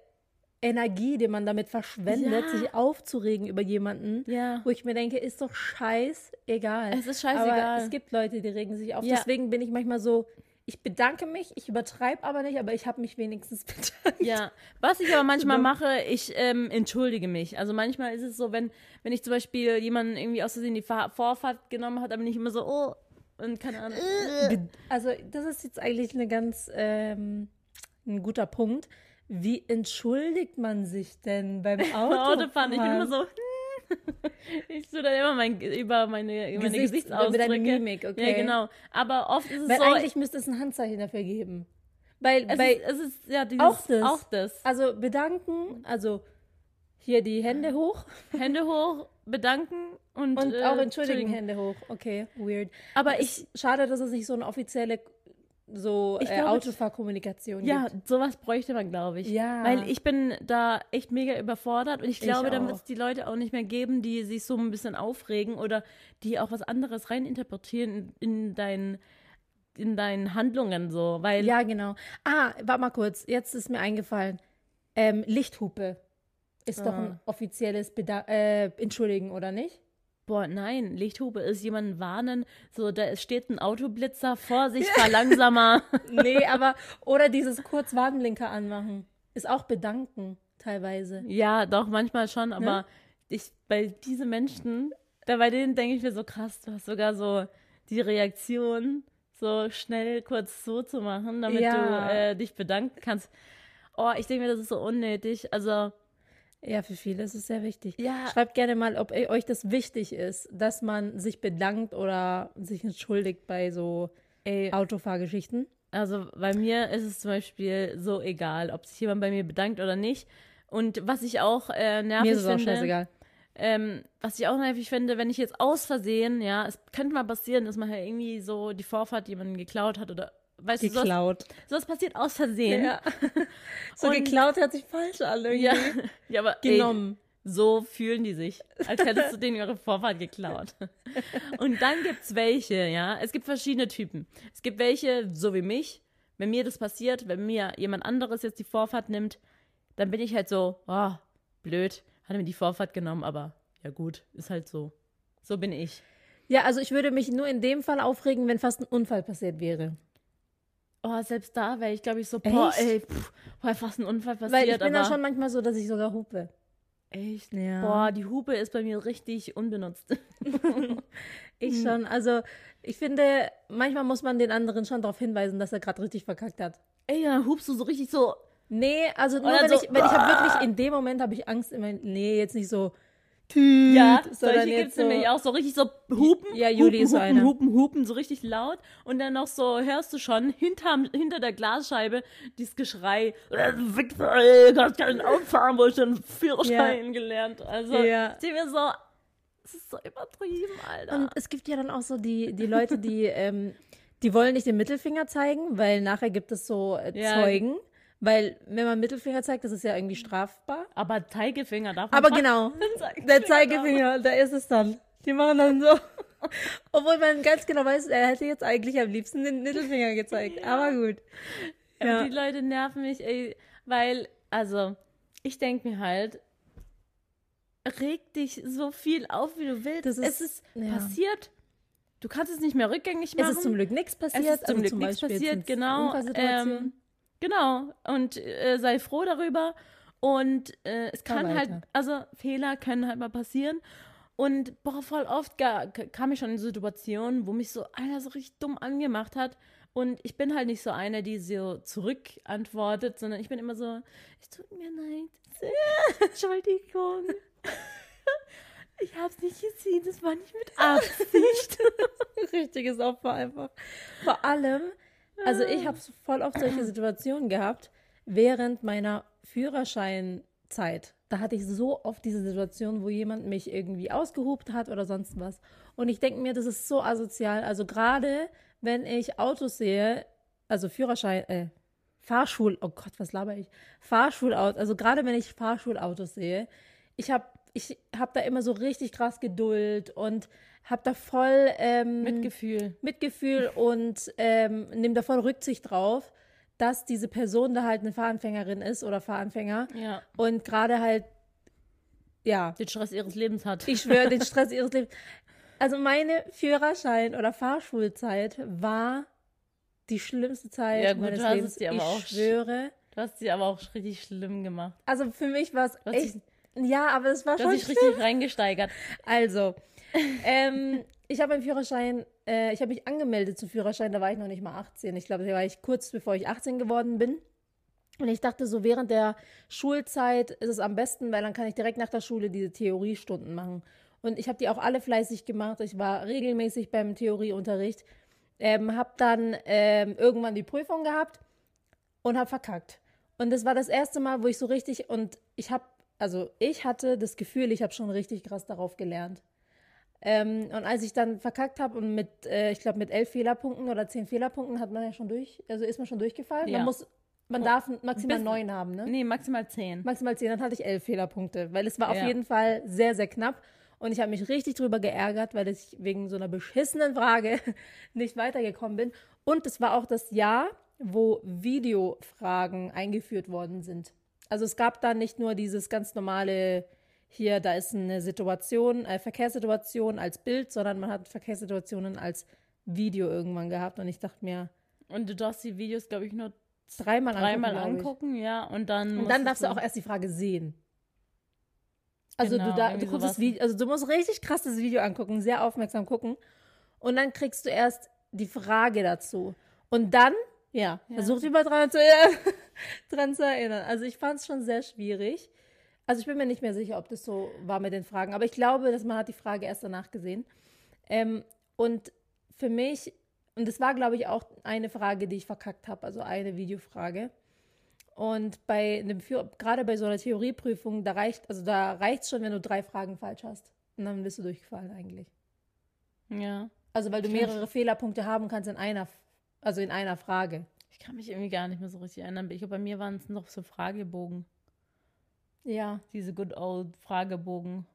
Energie, die man damit verschwendet, ja. sich aufzuregen über jemanden, ja. wo ich mir denke, ist doch scheißegal. Es ist scheißegal. Aber es gibt Leute, die regen sich auf. Ja. Deswegen bin ich manchmal so, ich bedanke mich, ich übertreibe aber nicht, aber ich habe mich wenigstens bedankt. Ja, was ich aber manchmal mache, ich ähm, entschuldige mich. Also manchmal ist es so, wenn, wenn ich zum Beispiel jemanden irgendwie aus Versehen die Vorfahrt genommen hat, aber nicht immer so, oh, und keine Ahnung. Also das ist jetzt eigentlich eine ganz, ähm, ein guter Punkt wie entschuldigt man sich denn beim Autofahren? Autofahren, ich bin immer so. ich tue dann immer mein, über meine, meine Gesichts, Gesichtsausdrücke. Mit Mimik, okay. Ja, genau. Aber oft ist es Weil so. eigentlich müsste es ein Handzeichen dafür geben. Weil, es, weil ist, es ist ja dieses, auch, das, auch das. Also bedanken, also hier die Hände hoch. Hände hoch, bedanken und, und äh, auch entschuldigen, Hände hoch. Okay, weird. Aber ich. Schade, dass es nicht so eine offizielle so äh, glaube, Autofahrkommunikation ja, gibt. sowas bräuchte man, glaube ich. Ja. Weil ich bin da echt mega überfordert und ich glaube, ich dann wird es die Leute auch nicht mehr geben, die sich so ein bisschen aufregen oder die auch was anderes reininterpretieren in deinen in deinen Handlungen so, weil Ja, genau. Ah, warte mal kurz, jetzt ist mir eingefallen. Ähm, Lichthupe ist ah. doch ein offizielles Beda äh, Entschuldigen, oder nicht? Boah, nein, Lichthupe ist jemanden warnen, so da steht ein Autoblitzer, Vorsicht, fahr langsamer. nee, aber oder dieses kurz Warnblinker anmachen. ist auch bedanken teilweise. Ja, doch, manchmal schon, aber Ne? ich, bei diesen Menschen, da bei denen denke ich mir so krass, du hast sogar so die Reaktion, so schnell kurz so zu machen, damit Ja. du äh, dich bedanken kannst. Oh, ich denke mir, das ist so unnötig. Also, Ja, für viele ist es sehr wichtig. Ja. Schreibt gerne mal, ob e- euch das wichtig ist, dass man sich bedankt oder sich entschuldigt bei so ey, Autofahrgeschichten. Also bei mir ist es zum Beispiel so egal, ob sich jemand bei mir bedankt oder nicht. Und was ich auch äh, nervig Mir ist es auch finde, scheißegal. ähm, was ich auch nervig finde, wenn ich jetzt aus Versehen, ja, es könnte mal passieren, dass man ja irgendwie so die Vorfahrt jemanden geklaut hat oder weißt du, sowas, Geklaut. sowas passiert aus Versehen. Ja. so Und- geklaut hört sich falsch an irgendwie. ja, ja aber ey, Genommen. so fühlen die sich, als hättest du denen ihre Vorfahrt geklaut. Und dann gibt's welche, ja. Es gibt verschiedene Typen. Es gibt welche, so wie mich, wenn mir das passiert, wenn mir jemand anderes jetzt die Vorfahrt nimmt, dann bin ich halt so, oh, blöd, hat mir die Vorfahrt genommen, aber ja gut, ist halt so. So bin ich. Ja, also ich würde mich nur in dem Fall aufregen, wenn fast ein Unfall passiert wäre. Oh, selbst da wäre ich, glaube ich, so, boah, Echt? ey, pff, boah, fast ein Unfall passiert, Weil ich bin aber dann schon manchmal so, dass ich sogar hupe. echt, Ja. boah, die Hupe ist bei mir richtig unbenutzt. Ich Hm. schon. Also ich finde, manchmal muss man den anderen schon darauf hinweisen, dass er gerade richtig verkackt hat. ey, dann hupst du so richtig so, Nee, also nur Oder wenn so, ich, wenn ich habe wirklich in dem Moment habe ich Angst immer, nee, jetzt nicht so Tüt, Ja, solche gibt jetzt es so, nämlich auch so richtig so hupen. Ja, Juli hupen, ist so hupen, eine. hupen, hupen, so richtig laut. Und dann noch so, hörst du schon, hinterm, hinter der Glasscheibe, dieses Geschrei, ey, kannst keinen Auffahren, wo ich den Führerschein gelernt. Also, Ja. ich denke mir so, es ist so übertrieben, Alter. Und es gibt ja dann auch so die, die Leute, die, ähm, die wollen nicht den Mittelfinger zeigen, weil nachher gibt es so äh, Ja. Zeugen. Weil, wenn man Mittelfinger zeigt, das ist ja irgendwie strafbar. aber Zeigefinger darf man Aber genau, Zeigefinger der Zeigefinger, da ist es dann. Die machen dann so. Obwohl man ganz genau weiß, er hätte jetzt eigentlich am liebsten den Mittelfinger gezeigt. Aber gut. Ja. Die Leute nerven mich, ey, weil, also, ich denke mir halt, reg dich so viel auf, wie du willst. Das ist- es ist ja. passiert. Du kannst es nicht mehr rückgängig Es machen. ist zum Glück nichts passiert. Es ist zum also Glück nichts passiert, genau. Ähm, genau. Und äh, sei froh darüber. Und äh, es kann halt, also Fehler können halt mal passieren. Und boah, voll oft kam ich schon in Situationen, wo mich so einer so richtig dumm angemacht hat. Und ich bin halt nicht so eine, die so zurückantwortet, sondern ich bin immer so, es tut mir leid. Entschuldigung. Ich hab's nicht gesehen, das war nicht mit Absicht. richtiges Opfer einfach. Vor allem, also ich habe voll oft solche Situationen gehabt während meiner Führerscheinzeit. Da hatte ich so oft diese Situation, wo jemand mich irgendwie ausgehupt hat oder sonst was. Und ich denke mir, das ist so asozial. Also gerade wenn ich Autos sehe, also Führerschein, äh, Fahrschul, oh Gott, was laber ich? Fahrschulautos, also gerade wenn ich Fahrschulautos sehe, ich habe ich hab da immer so richtig krass Geduld und habe da voll ähm, Mitgefühl. Mitgefühl und ähm, nehme da voll Rücksicht drauf, dass diese Person da halt eine Fahranfängerin ist oder Fahranfänger Ja. und gerade halt, ja, Den Stress ihres Lebens hat. ich schwöre, den Stress ihres Lebens. Also meine Führerschein- oder Fahrschulzeit war die schlimmste Zeit Ja, gut, meines du hast Lebens. es dir aber ich auch sch- schwöre. Du hast sie aber auch richtig schlimm gemacht. Also für mich war es echt. Ja, aber es war Du schon hast dich richtig reingesteigert. Also, ähm, ich habe meinen Führerschein, äh, ich habe mich angemeldet zum Führerschein, da war ich noch nicht mal 18. Ich glaube, da war ich kurz bevor ich 18 geworden bin. Und ich dachte so, während der Schulzeit ist es am besten, weil dann kann ich direkt nach der Schule diese Theoriestunden machen. Und ich habe die auch alle fleißig gemacht. Ich war regelmäßig beim Theorieunterricht. Ähm, habe dann ähm, irgendwann die Prüfung gehabt und habe verkackt. Und das war das erste Mal, wo ich so richtig und ich habe, also ich hatte das Gefühl, ich habe schon richtig krass darauf gelernt. Ähm, und als ich dann verkackt habe und mit, äh, ich glaube mit elf Fehlerpunkten oder zehn Fehlerpunkten hat man ja schon durch, also ist man schon durchgefallen. Ja. Man muss, man darf maximal Bis- neun haben, ne? Nee, maximal zehn. Maximal zehn, dann hatte ich elf Fehlerpunkte, weil es war auf Ja. jeden Fall sehr, sehr knapp. Und ich habe mich richtig drüber geärgert, weil ich wegen so einer beschissenen Frage nicht weitergekommen bin. Und es war auch das Jahr, wo Videofragen eingeführt worden sind. Also es gab da nicht nur dieses ganz normale, hier, da ist eine Situation, äh, Verkehrssituation als Bild, sondern man hat Verkehrssituationen als Video irgendwann gehabt. Und ich dachte mir, Und du darfst die Videos, glaube ich, nur dreimal, dreimal angucken. ich. angucken, ja, und dann. Und dann darfst du auch erst die Frage sehen. Also Genau, du, da, du guckst das. Video, also du musst richtig krass das Video angucken, sehr aufmerksam gucken. Und dann kriegst du erst die Frage dazu. Und dann, ja, Ja. versuch dich mal dran zu, dran zu erinnern. Also ich fand es schon sehr schwierig. Also ich bin mir nicht mehr sicher, ob das so war mit den Fragen. Aber ich glaube, dass man hat die Frage erst danach gesehen. Ähm, und für mich, und das war, glaube ich, auch eine Frage, die ich verkackt habe, also eine Videofrage. Und bei einem gerade bei so einer Theorieprüfung, da reicht, also da reicht schon, wenn du drei Fragen falsch hast. Und dann bist du durchgefallen eigentlich. Ja. Also weil du mehrere Fehlerpunkte haben kannst in einer, also in einer Frage. Ich kann mich irgendwie gar nicht mehr so richtig erinnern. Ich glaube, bei mir waren es noch so Fragebogen. Ja. Diese good old Fragebogen.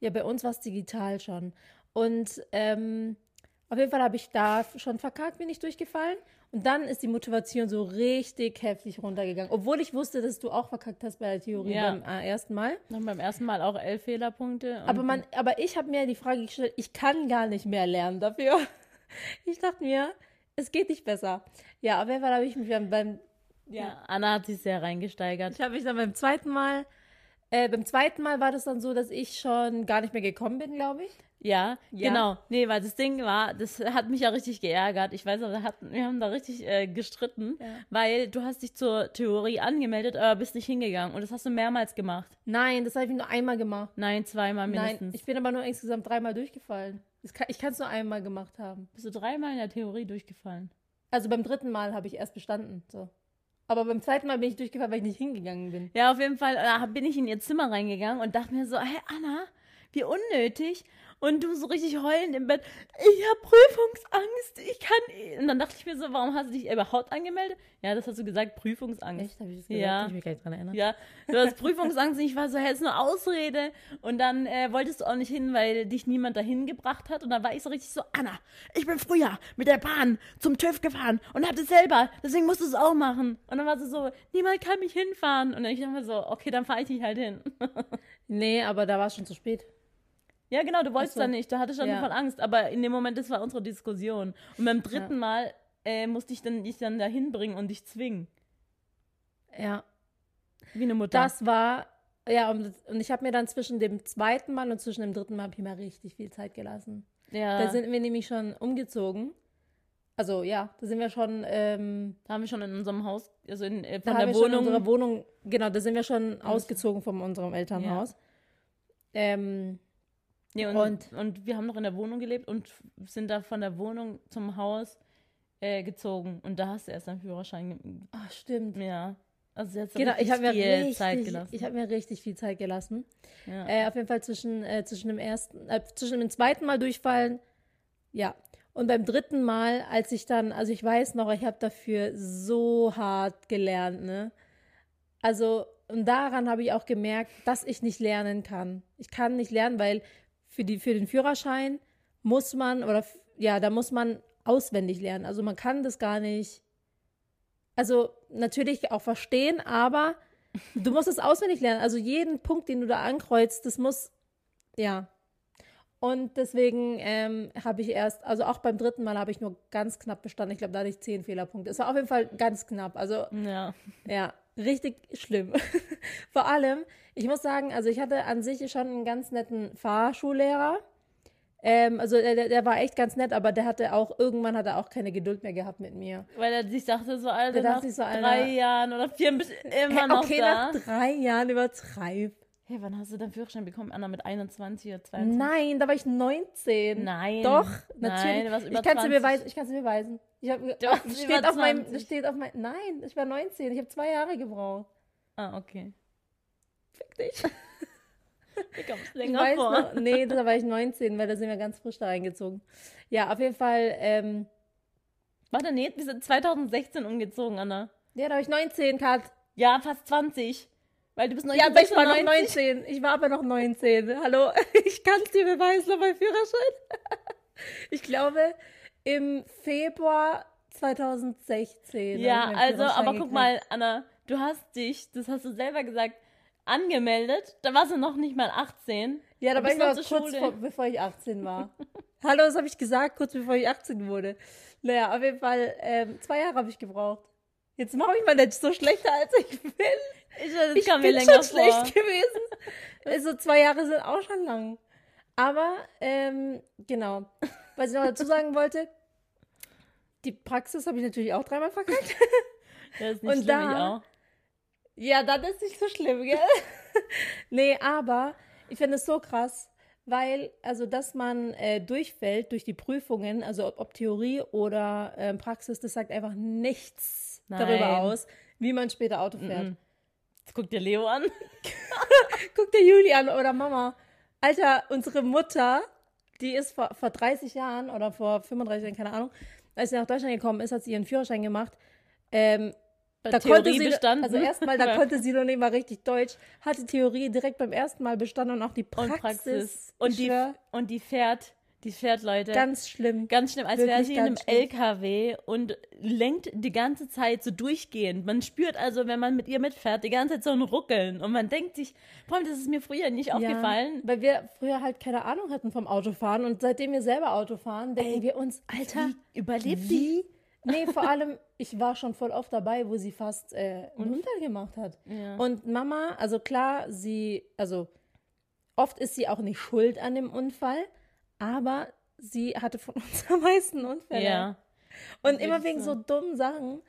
Ja, bei uns war es digital schon. Und ähm, auf jeden Fall habe ich da schon verkackt, bin ich durchgefallen. Und dann ist die Motivation so richtig heftig runtergegangen. Obwohl ich wusste, dass du auch verkackt hast bei der Theorie Ja. beim äh, ersten Mal. Dann beim ersten Mal auch elf Fehlerpunkte. und- Aber, man, aber ich habe mir die Frage gestellt, ich kann gar nicht mehr lernen dafür. Ich dachte mir, es geht nicht besser. Ja, auf jeden Fall habe ich mich dann beim, Ja, Anna hat sich sehr reingesteigert. ich habe mich dann beim zweiten Mal, äh, beim zweiten Mal war das dann so, dass ich schon gar nicht mehr gekommen bin, glaube ich. Ja, Ja. genau. Nee, weil das Ding war, das hat mich ja richtig geärgert. Ich weiß, aber hat, wir haben da richtig äh, gestritten, Ja. weil du hast dich zur Theorie angemeldet, aber bist nicht hingegangen. Und das hast du mehrmals gemacht. Nein, das habe ich nur einmal gemacht. Nein, zweimal mindestens. Nein, ich bin aber nur insgesamt dreimal durchgefallen. Kann, ich kann es nur einmal gemacht haben. bist du dreimal in der Theorie durchgefallen. Also beim dritten Mal habe ich erst bestanden. So. Aber beim zweiten Mal bin ich durchgefallen, weil ich nicht hingegangen bin. Ja, auf jeden Fall äh, bin ich in ihr Zimmer reingegangen und dachte mir so, hey Anna, wie unnötig. Und du so richtig heulend im Bett, ich habe Prüfungsangst, ich kann. Und dann dachte ich mir so, warum hast du dich überhaupt angemeldet? Ja, das hast du gesagt, Prüfungsangst. Echt? Habe ich das gesagt? Ja. Ich mich gar nicht dran erinnern. Ja, du hast Prüfungsangst und ich war so, hey, ist nur Ausrede. Und dann äh, wolltest du auch nicht hin, weil dich niemand dahin gebracht hat. Und dann war ich so richtig so, Anna, ich bin früher mit der Bahn zum TÜV gefahren und hab das selber, deswegen musst du es auch machen. Und dann war sie so, niemand kann mich hinfahren. Und dann ich dachte mir so, okay, dann fahre ich nicht halt hin. Nee, aber da war es schon zu spät. Ja, genau, du wolltest so. da nicht, da hatte ich schon Ja. voll Angst. Aber in dem Moment, das war unsere Diskussion. Und beim dritten Mal äh, musste ich dann dich dann dahin bringen und dich zwingen. Ja. Wie eine Mutter. Das war, ja, und, und ich habe mir dann zwischen dem zweiten Mal und zwischen dem dritten Mal habe ich richtig viel Zeit gelassen. ja, Da sind wir nämlich schon umgezogen. Also ja, da sind wir schon, ähm, da haben wir schon in unserem Haus, also in, äh, da von der Wohnung. unsere Wohnung, genau, da sind wir schon ausgezogen von unserem Elternhaus. Ähm, Nee, und, Und- und, wir haben noch in der Wohnung gelebt und sind da von der Wohnung zum Haus äh, gezogen. Und da hast du erst deinen Führerschein. ach, stimmt. Ja. Also jetzt Genau, ich habe mir viel richtig, Zeit gelassen. ich habe mir richtig viel Zeit gelassen. ja. Äh, auf jeden Fall zwischen, äh, zwischen dem ersten, äh, zwischen dem zweiten Mal durchfallen, ja. Und beim dritten Mal, als ich dann, also ich weiß noch, ich habe dafür so hart gelernt, ne? Also, und daran habe ich auch gemerkt, dass ich nicht lernen kann. Ich kann nicht lernen, weil für, die, für den Führerschein muss man, oder ja, da muss man auswendig lernen. Also man kann das gar nicht, also natürlich auch verstehen, aber du musst es auswendig lernen. Also jeden Punkt, den du da ankreuzt, das muss, ja. Und deswegen ähm, habe ich erst, also auch beim dritten Mal habe ich nur ganz knapp bestanden. Ich glaube, da hatte ich zehn Fehlerpunkte. Es war auf jeden Fall ganz knapp. Also ja. ja, richtig schlimm. Vor allem, ich muss sagen, also ich hatte an sich schon einen ganz netten Fahrschullehrer. Ähm, also der, der- war echt ganz nett, aber der hatte auch, irgendwann hat er auch keine Geduld mehr gehabt mit mir. Weil er sich dachte so, Alter, Der dachte nach sich so, Alter- drei Jahren oder vier bist immer noch okay, nach drei Jahren übertreib. Hey, wann hast du deinen Führerschein bekommen? Anna mit 21 oder 22? Nein, da war ich 19. Nein. Doch, Nein, natürlich. du warst über ich kann es dir 20. beweisen. Ich kann es dir beweisen. Ich hab, Du warst das steht auf meinem, 20. das steht auf mein, nein, ich war 19. Ich habe zwei Jahre gebraucht. Ah, okay. Fick dich. Mir kommt es Ich länger weiß vor. noch, nee, da war ich 19, weil da sind wir ganz frisch da reingezogen. Ja, auf jeden Fall, ähm, Warte, nee, wir sind 2016 umgezogen, Anna. ja, da war ich 19, Kat. Ja, fast 20. Weil du bist Ja, aber ich war noch 1996. 19. Ich war aber noch 19. Hallo, ich kann es dir beweisen meinem Führerschein. Ich glaube, im Februar 2016. hab Ja, also, aber guck gekriegt. mal, Anna, du hast dich, das hast du selber gesagt, angemeldet. Da warst du noch nicht mal 18. Ja, da war ich noch kurz Schule. vor, bevor ich 18 war. Hallo, das habe ich gesagt, kurz bevor ich 18 wurde. Naja, auf jeden Fall, ähm, zwei Jahre habe ich gebraucht. Jetzt mache ich mal nicht so schlechter, als ich bin. Ich, das Ich kam bin mir länger schon vor. schlecht gewesen. Also zwei Jahre sind auch schon lang. Aber, ähm, genau. Was ich noch dazu sagen wollte, die Praxis habe ich natürlich auch dreimal verkackt. Das ist nicht Und schlimm, da- auch. Ja, dann ist nicht so schlimm, gell? nee, aber ich finde es so krass, weil, also, dass man äh, durchfällt durch die Prüfungen, also ob, ob Theorie oder ähm, Praxis, das sagt einfach nichts darüber Nein. aus, wie man später Auto fährt. Mhm. Jetzt guck dir Leo an. Guck dir Juli an oder Mama. Alter, unsere Mutter, die ist vor, vor 30 Jahren oder vor 35 Jahren, keine Ahnung, als sie nach Deutschland gekommen ist, hat sie ihren Führerschein gemacht. Ähm, da konnte Theorie sie, bestanden. also erstmal, da konnte sie noch nicht mal richtig Deutsch, hat die Theorie direkt beim ersten Mal bestanden und auch die Praxis. und Praxis. Und die, und die fährt, die fährt, Leute. ganz schlimm. Ganz schlimm, als wäre Wirklich sie in einem schlimm. LKW und lenkt die ganze Zeit so durchgehend. Man spürt also, wenn man mit ihr mitfährt, die ganze Zeit so ein Ruckeln. Und man denkt sich, vor allem, das ist mir früher nicht aufgefallen. Ja, weil wir früher halt keine Ahnung hatten vom Autofahren und seitdem wir selber Auto fahren, denken wir uns, Alter, Wie überlebt die? wie? Nee, vor allem, ich war schon voll oft dabei, wo sie fast äh, einen Unfall gemacht hat. Ja. Und Mama, also klar, sie, also oft ist sie auch nicht schuld an dem Unfall, aber sie hatte von uns am meisten Unfälle. Ja. Und immer wegen so. so dummen Sachen,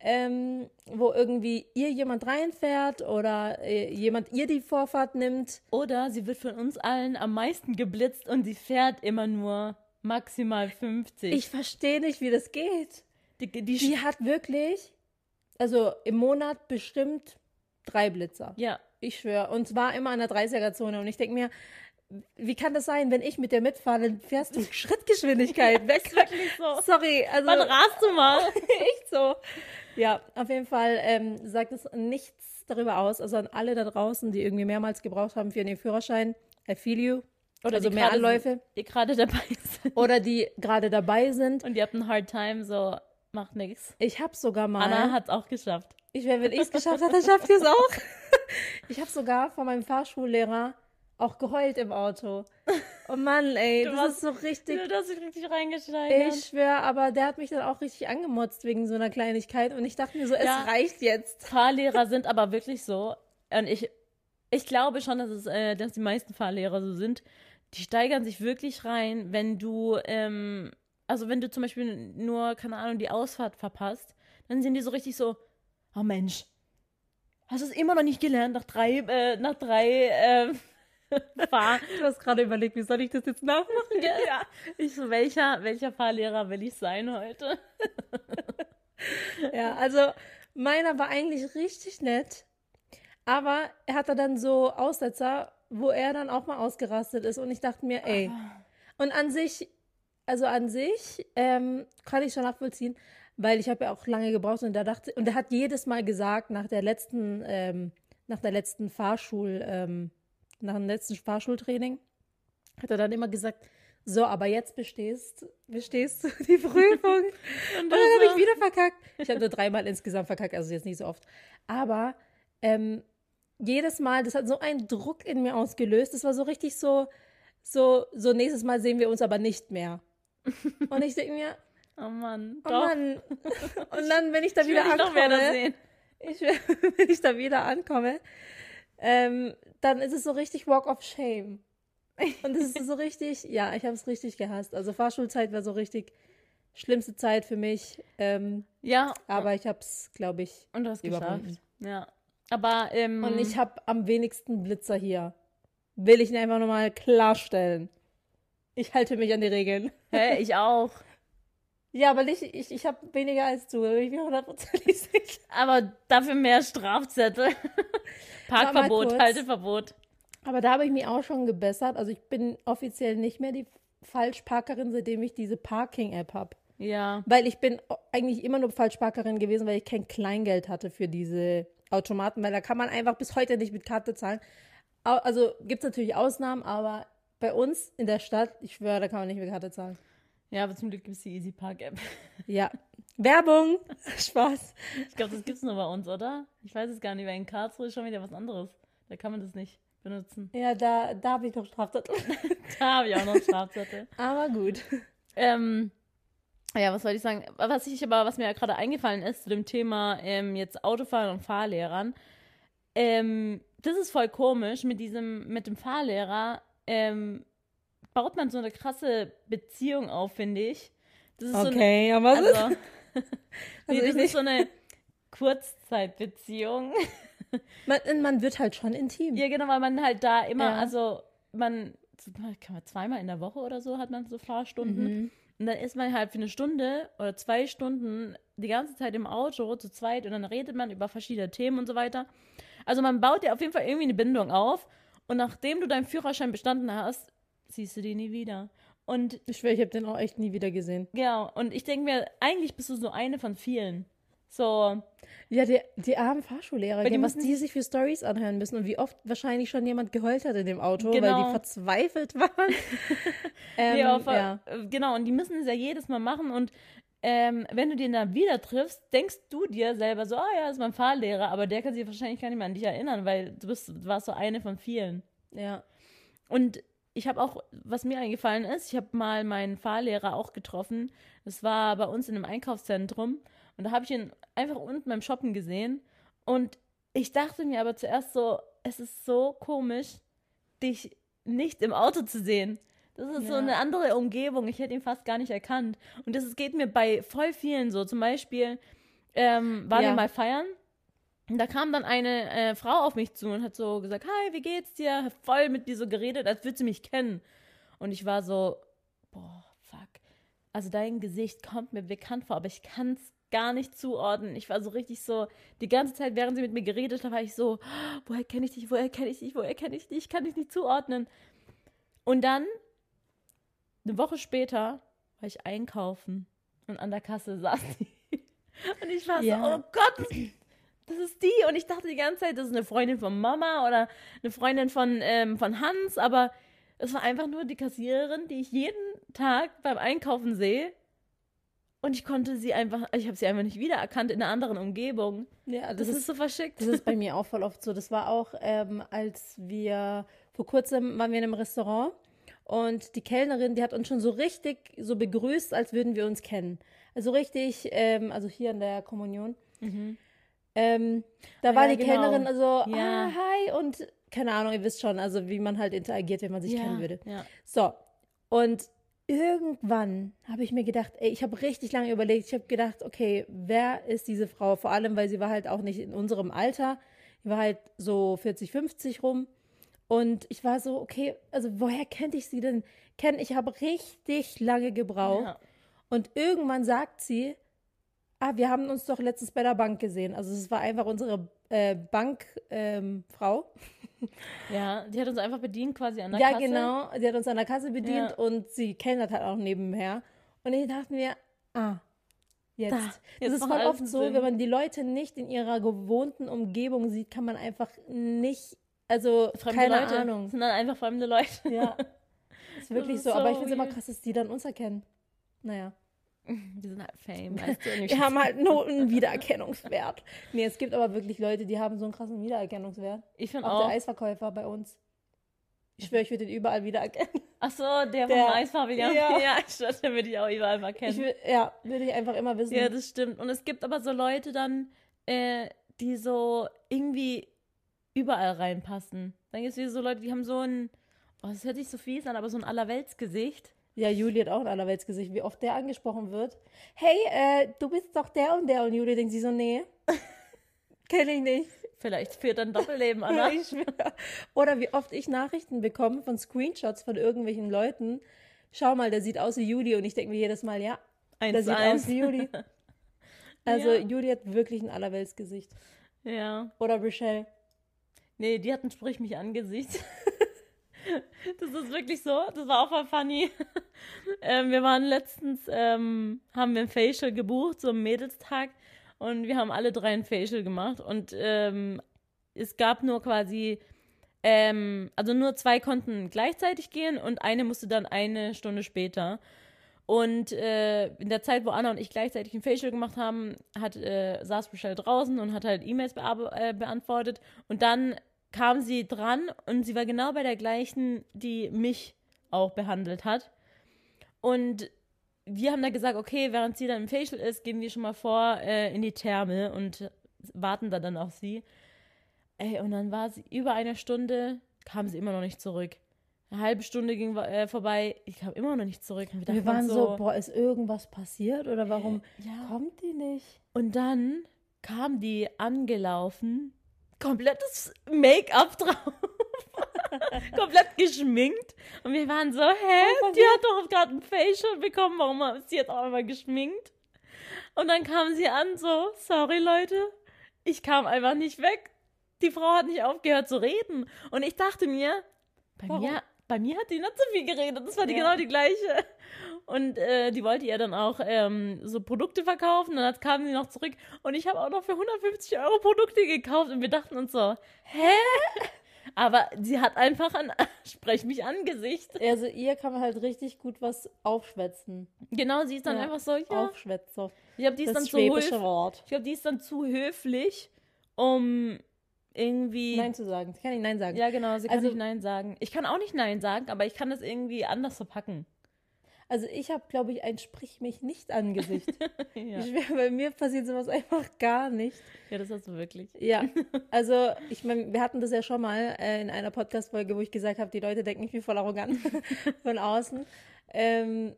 ähm, wo irgendwie ihr jemand reinfährt oder äh, jemand ihr die Vorfahrt nimmt. Oder sie wird von uns allen am meisten geblitzt und sie fährt immer nur maximal 50. Ich verstehe nicht, wie das geht. die, die, Die hat wirklich, also im Monat bestimmt drei Blitzer. ja, Ich schwöre. Und zwar immer an der 30er-Zone. Und ich denke mir, wie kann das sein, wenn ich mit dir mitfahre, dann fährst du Schrittgeschwindigkeit weg. wirklich so. Sorry, also Wann rast du mal? echt so. Ja, auf jeden Fall ähm, sagt es nichts darüber aus. Also an alle da draußen, die irgendwie mehrmals gebraucht haben für ihren Führerschein, I feel you. Oder also die mehr Anläufe. sind- Die gerade dabei sind. Oder die gerade dabei sind. Und ihr habt einen Hard Time, so macht nix. Ich habe sogar mal. Anna hat's auch geschafft. Ich wäre, wenn ich es geschafft habe, dann schafft ihr es auch. Ich habe sogar von meinem Fahrschullehrer auch geheult im Auto. Oh Mann, ey, Du das warst- ist so richtig. Du hast dich richtig reingesteigert. Ich schwöre, aber der hat mich dann auch richtig angemotzt wegen so einer Kleinigkeit und ich dachte mir so, es Ja. reicht jetzt. Fahrlehrer sind aber wirklich so. Und ich, ich glaube schon, dass, es, äh, dass die meisten Fahrlehrer so sind. Die steigern sich wirklich rein, wenn du, ähm, also wenn du zum Beispiel nur, keine Ahnung, die Ausfahrt verpasst, dann sind die so richtig so, oh Mensch, hast du es immer noch nicht gelernt nach drei, äh, nach drei, ähm, Fahr. Du hast gerade überlegt, wie soll ich das jetzt nachmachen? ja. Ich so, welcher, welcher Fahrlehrer will ich sein heute? Ja, also meiner war eigentlich richtig nett, aber er hatte dann so Aussetzer, wo er dann auch mal ausgerastet ist und ich dachte mir, ey. Und an sich, also an sich ähm, kann ich schon nachvollziehen, weil ich habe ja auch lange gebraucht und da dachte und er hat jedes Mal gesagt nach der letzten, ähm, nach der letzten Fahrschul, ähm, nach dem letzten Fahrschultraining, hat er dann immer gesagt, so, aber jetzt bestehst, bestehst du die Prüfung. Und dann habe ich wieder verkackt. Ich habe nur dreimal insgesamt verkackt, also jetzt nicht so oft. Aber ähm, jedes Mal, das hat so einen Druck in mir ausgelöst. Das war so richtig so, so, so nächstes Mal sehen wir uns aber nicht mehr. Und ich denke mir, Oh Mann, oh doch. Mann. Und dann, wenn ich da ich wieder ankomme, ich, wenn ich da wieder ankomme, ähm, dann ist es so richtig Walk of Shame. Und es ist so richtig, ja, ich habe es richtig gehasst. Also Fahrschulzeit war so richtig schlimmste Zeit für mich. Ähm, Ja, aber ich habe es, glaube ich, und du hast überwunden. geschafft. Ja. Aber, ähm, Und ich habe am wenigsten Blitzer hier. Will ich einfach nochmal klarstellen. Ich halte mich an die Regeln. Hä, ich auch. Ja, aber nicht, ich, ich habe weniger als du, bin ich mir hundertprozentig sicher. Aber dafür mehr Strafzettel. Parkverbot. Halteverbot. Aber da habe ich mich auch schon gebessert. Also ich bin offiziell nicht mehr die Falschparkerin, seitdem ich diese Parking-App habe. Ja. Weil ich bin eigentlich immer nur Falschparkerin gewesen, weil ich kein Kleingeld hatte für diese Automaten, weil da kann man einfach bis heute nicht mit Karte zahlen. Also gibt es natürlich Ausnahmen, aber bei uns in der Stadt, ich schwöre, da kann man nicht mit Karte zahlen. Ja, aber zum Glück gibt es die Easy Park App. Ja. Werbung! Spaß. Ich glaube, das gibt's nur bei uns, oder? Ich weiß es gar nicht, weil in Karlsruhe ist schon wieder was anderes. Da kann man das nicht benutzen. Ja, da, da habe ich noch Straftat. Da habe ich auch noch Strafzettel. Aber gut. ähm, Ja, was soll ich sagen? Was ich aber, was mir ja gerade eingefallen ist zu dem Thema ähm, jetzt Autofahren und Fahrlehrern, ähm, das ist voll komisch mit diesem, mit dem Fahrlehrer. Ähm, baut man so eine krasse Beziehung auf, finde ich. Das ist okay, so eine, aber was also, ist? nee, das ist so eine Kurzzeitbeziehung. Man, man wird halt schon intim. Ja, genau, weil man halt da immer, ja. also man, kann man zweimal in der Woche oder so hat man so Fahrstunden. Mhm. Und dann ist man halt für eine Stunde oder zwei Stunden die ganze Zeit im Auto zu zweit und dann redet man über verschiedene Themen und so weiter. Also man baut ja auf jeden Fall irgendwie eine Bindung auf. Und nachdem du deinen Führerschein bestanden hast, siehst du die nie wieder. Und ich schwöre, ich habe den auch echt nie wieder gesehen. Ja, und ich denke mir, eigentlich bist du so eine von vielen. So. Ja, die, die armen Fahrschullehrer, die was die sich für Stories anhören müssen und wie oft wahrscheinlich schon jemand geheult hat in dem Auto, genau. weil die genau. verzweifelt waren. ähm, ja, ja. Genau, und die müssen es ja jedes Mal machen und ähm, wenn du den dann wieder triffst, denkst du dir selber so, ah oh ja, das ist mein Fahrlehrer, aber der kann sich wahrscheinlich gar nicht mehr an dich erinnern, weil du bist, du warst so eine von vielen. Ja. Und ich habe auch, was mir eingefallen ist, ich habe mal meinen Fahrlehrer auch getroffen. Das war bei uns in einem Einkaufszentrum. Und da habe ich ihn einfach unten beim Shoppen gesehen. Und ich dachte mir aber zuerst so, es ist so komisch, dich nicht im Auto zu sehen. Das ist ja. so eine andere Umgebung. Ich hätte ihn fast gar nicht erkannt. Und das geht mir bei voll vielen so. Zum Beispiel ähm, waren ja. wir mal feiern da kam dann eine äh, Frau auf mich zu und hat so gesagt, hi, wie geht's dir? Hat voll mit mir so geredet, als würde sie mich kennen. Und ich war so, boah, fuck. Also dein Gesicht kommt mir bekannt vor, aber ich kann es gar nicht zuordnen. Ich war so richtig so, die ganze Zeit, während sie mit mir geredet hat, war ich so, woher kenne ich dich, woher kenne ich dich, woher kenne ich dich, ich kann dich nicht zuordnen. Und dann, eine Woche später, war ich einkaufen und an der Kasse saß sie. Und ich war ja. so, oh Gott, das ist die. Und ich dachte die ganze Zeit, das ist eine Freundin von Mama oder eine Freundin von, ähm, von Hans, aber es war einfach nur die Kassiererin, die ich jeden Tag beim Einkaufen sehe. Und ich konnte sie einfach, ich habe sie einfach nicht wiedererkannt in einer anderen Umgebung. Ja, das, das ist, ist, so verschickt. Das ist bei mir auch voll oft so. Das war auch, ähm, als wir vor kurzem waren wir in einem Restaurant und die Kellnerin, die hat uns schon so richtig so begrüßt, als würden wir uns kennen. Also richtig, ähm, also hier in der Kommunion. Mhm. Ähm, da ah, war ja, die genau. Kellnerin also, ja. ah, hi und keine Ahnung, ihr wisst schon, also wie man halt interagiert, wenn man sich ja, kennen würde. Ja. So, und irgendwann habe ich mir gedacht, ey, ich habe richtig lange überlegt, ich habe gedacht, okay, wer ist diese Frau? Vor allem, weil sie war halt auch nicht in unserem Alter, die war halt so 40, 50 rum. Und ich war so, okay, also woher kennt ich sie denn? Kennen, ich habe richtig lange gebraucht. Und irgendwann sagt sie, ah, wir haben uns doch letztens bei der Bank gesehen. Also es war einfach unsere äh, Bankfrau. Ähm, ja, die hat uns einfach bedient quasi an der ja, Kasse. Ja, genau. Die hat uns an der Kasse bedient ja. und sie kellnert halt auch nebenher. Und ich dachte mir, ah, jetzt. Da, jetzt das ist voll oft so, Sinn. wenn man die Leute nicht in ihrer gewohnten Umgebung sieht, kann man einfach nicht, also fremde keine Leute. Ahnung. Das sind dann einfach fremde Leute. Ja, ist wirklich ist so. so. Aber ich finde es immer krass, dass die dann uns erkennen. Naja. Die sind halt Fame. Weißt du, wir haben halt nur einen Wiedererkennungswert. nee, es gibt aber wirklich Leute, die haben so einen krassen Wiedererkennungswert. Ich finde auch. der Eisverkäufer bei uns. Ich schwöre, ich würde den überall wiedererkennen. Ach so, der, der vom Eisfarbigen. Ja, ja stimmt, den würde ich auch überall mal kennen. Will, ja, würde ich einfach immer wissen. Ja, das stimmt. Und es gibt aber so Leute dann, äh, die so irgendwie überall reinpassen. Dann gibt es wieder so Leute, die haben so ein, oh, das hört sich so fies an, aber so ein Allerweltsgesicht. Ja, Juli hat auch ein Allerweltsgesicht, wie oft der angesprochen wird. Hey, äh, du bist doch der und der. Und Juli denkt sie so, nee, kenne ich nicht. Vielleicht führt ein Doppelleben, Anna. ich Oder wie oft ich Nachrichten bekomme von Screenshots von irgendwelchen Leuten. Schau mal, der sieht aus wie Juli. Und ich denke mir jedes Mal, ja, eins der sieht eins. aus wie Juli. Also ja. Juli hat wirklich ein Allerweltsgesicht. Ja. Oder Rochelle. Nee, die hat ein Sprich mich angesicht. Das ist wirklich so. Das war auch mal funny. ähm, wir waren letztens, ähm, haben wir ein Facial gebucht, so einen Mädelstag. Und wir haben alle drei ein Facial gemacht. Und ähm, es gab nur quasi, ähm, also nur zwei konnten gleichzeitig gehen und eine musste dann eine Stunde später. Und äh, in der Zeit, wo Anna und ich gleichzeitig ein Facial gemacht haben, hat, äh, saß Michelle draußen und hat halt E-Mails äh, beantwortet. Und dann kam sie dran und sie war genau bei der gleichen, die mich auch behandelt hat. Und wir haben da gesagt, okay, während sie dann im Facial ist, gehen wir schon mal vor äh, in die Therme und warten da dann auf sie. Ey, und dann war sie über eine Stunde, kam sie immer noch nicht zurück. Eine halbe Stunde ging äh, vorbei, ich kam immer noch nicht zurück. Wir, wir waren so, boah, ist irgendwas passiert oder warum ja. kommt die nicht? Und dann kam die angelaufen, komplettes Make-up drauf. komplett geschminkt. Und wir waren so, hä? Die hat doch gerade ein Facial bekommen. Warum ist sie jetzt auch einmal geschminkt? Und dann kam sie an, so, sorry Leute, ich kam einfach nicht weg. Die Frau hat nicht aufgehört zu reden. Und ich dachte mir, bei mir, bei mir hat die nicht so viel geredet. Das war die ja. genau die gleiche. Und äh, die wollte ihr dann auch ähm, so Produkte verkaufen. Dann kam sie noch zurück. Und ich habe auch noch für 150 Euro Produkte gekauft. Und wir dachten uns so, hä? Aber sie hat einfach ein Sprech mich Angesicht. Also ihr kann man halt richtig gut was aufschwätzen. Genau, sie ist dann ja, einfach so, ja. Aufschwätzer. Ich glaube, die ist das dann zu höflich. Ich glaube, die ist dann zu höflich, um irgendwie. Nein zu sagen. Sie kann nicht Nein sagen. Ja, genau, sie kann also, nicht Nein sagen. Ich kann auch nicht Nein sagen, aber ich kann das irgendwie anders verpacken. Also ich habe, glaube ich, ein Sprich mich nicht Angesicht. ja. ich, bei mir passiert sowas einfach gar nicht. Ja, das hast du wirklich. Ja, also ich meine, wir hatten das ja schon mal äh, in einer Podcast-Folge, wo ich gesagt habe, die Leute denken, ich bin voll arrogant von außen. Ähm,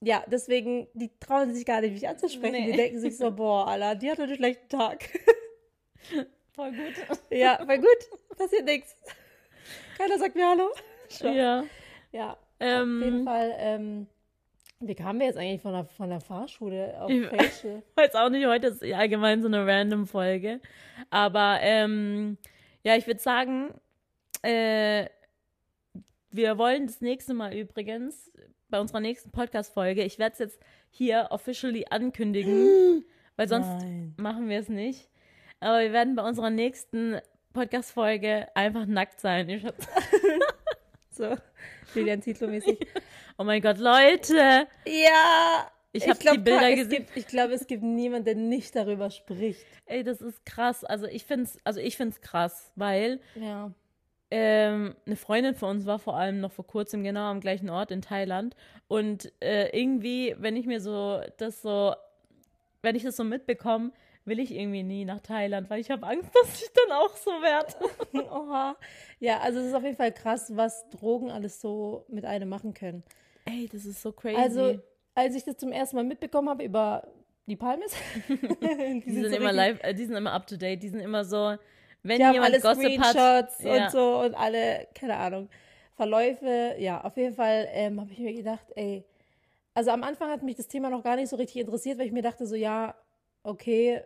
ja, deswegen, die trauen sich gar nicht, mich anzusprechen. Nee. Die denken sich so, boah, Alter, die hat einen schlechten Tag. Voll gut. Ja, voll gut. Passiert nichts. Keiner sagt mir Hallo. Schon. Ja. Ja. Ähm, auf jeden Fall ähm, wie kamen wir jetzt eigentlich von der, von der Fahrschule auf ich Facial? weiß auch nicht, heute ist allgemein so eine random Folge. Aber ähm, ja, ich würde sagen, äh, wir wollen das nächste Mal übrigens bei unserer nächsten Podcast-Folge, ich werde es jetzt hier officially ankündigen, weil sonst Nein. machen wir es nicht. Aber wir werden bei unserer nächsten Podcast-Folge einfach nackt sein. so, Julian Titlo-mäßig. Oh mein Gott, Leute! Ja! Ich habe die Bilder gesehen. ich glaube, es gibt niemanden, der nicht darüber spricht. Ey, das ist krass. Also ich finde es also krass, weil ja. ähm, eine Freundin von uns war vor allem noch vor kurzem genau am gleichen Ort in Thailand. Und äh, irgendwie, wenn ich mir so das so, wenn ich das so mitbekomme, will ich irgendwie nie nach Thailand, weil ich habe Angst, dass ich dann auch so werde. Oha. Ja, also es ist auf jeden Fall krass, was Drogen alles so mit einem machen können. Ey, das ist so crazy. Also, als ich das zum ersten Mal mitbekommen habe über die Palmes. die, die, sind, so immer live, äh, die sind immer up to date, die sind immer so, wenn die jemand alle Gossip Screenshots hat, ja. und so und alle, keine Ahnung, Verläufe. Ja, auf jeden Fall ähm, habe ich mir gedacht, ey, also am Anfang hat mich das Thema noch gar nicht so richtig interessiert, weil ich mir dachte so, ja, okay,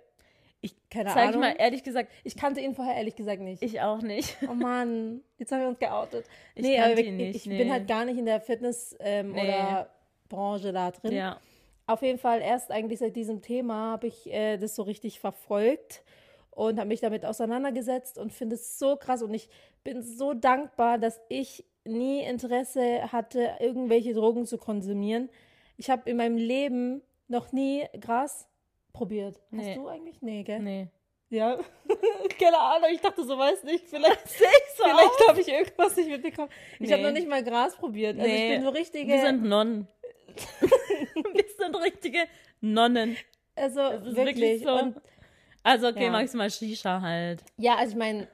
ich, keine Zeig Ahnung. mal, ehrlich gesagt, ich kannte ihn vorher ehrlich gesagt nicht. Ich auch nicht. Oh Mann, jetzt haben wir uns geoutet. Ich nee, aber wir, nicht, ich nee. bin halt gar nicht in der Fitness- ähm, nee. oder Branche da drin. Ja. Auf jeden Fall erst eigentlich seit diesem Thema habe ich äh, das so richtig verfolgt und habe mich damit auseinandergesetzt und finde es so krass und ich bin so dankbar, dass ich nie Interesse hatte, irgendwelche Drogen zu konsumieren. Ich habe in meinem Leben noch nie Gras probiert. Nee. Hast du eigentlich? Nee, gell? Nee. Ja, keine Ahnung, ich dachte so, weiß nicht, vielleicht, vielleicht habe ich irgendwas nicht mitbekommen. Ich nee. habe noch nicht mal Gras probiert. Also nee. ich bin so richtige... Wir sind Nonnen. wir sind richtige Nonnen. Also wirklich. wirklich so. Und, also okay, ja. maximal Shisha halt. Ja, also ich meine,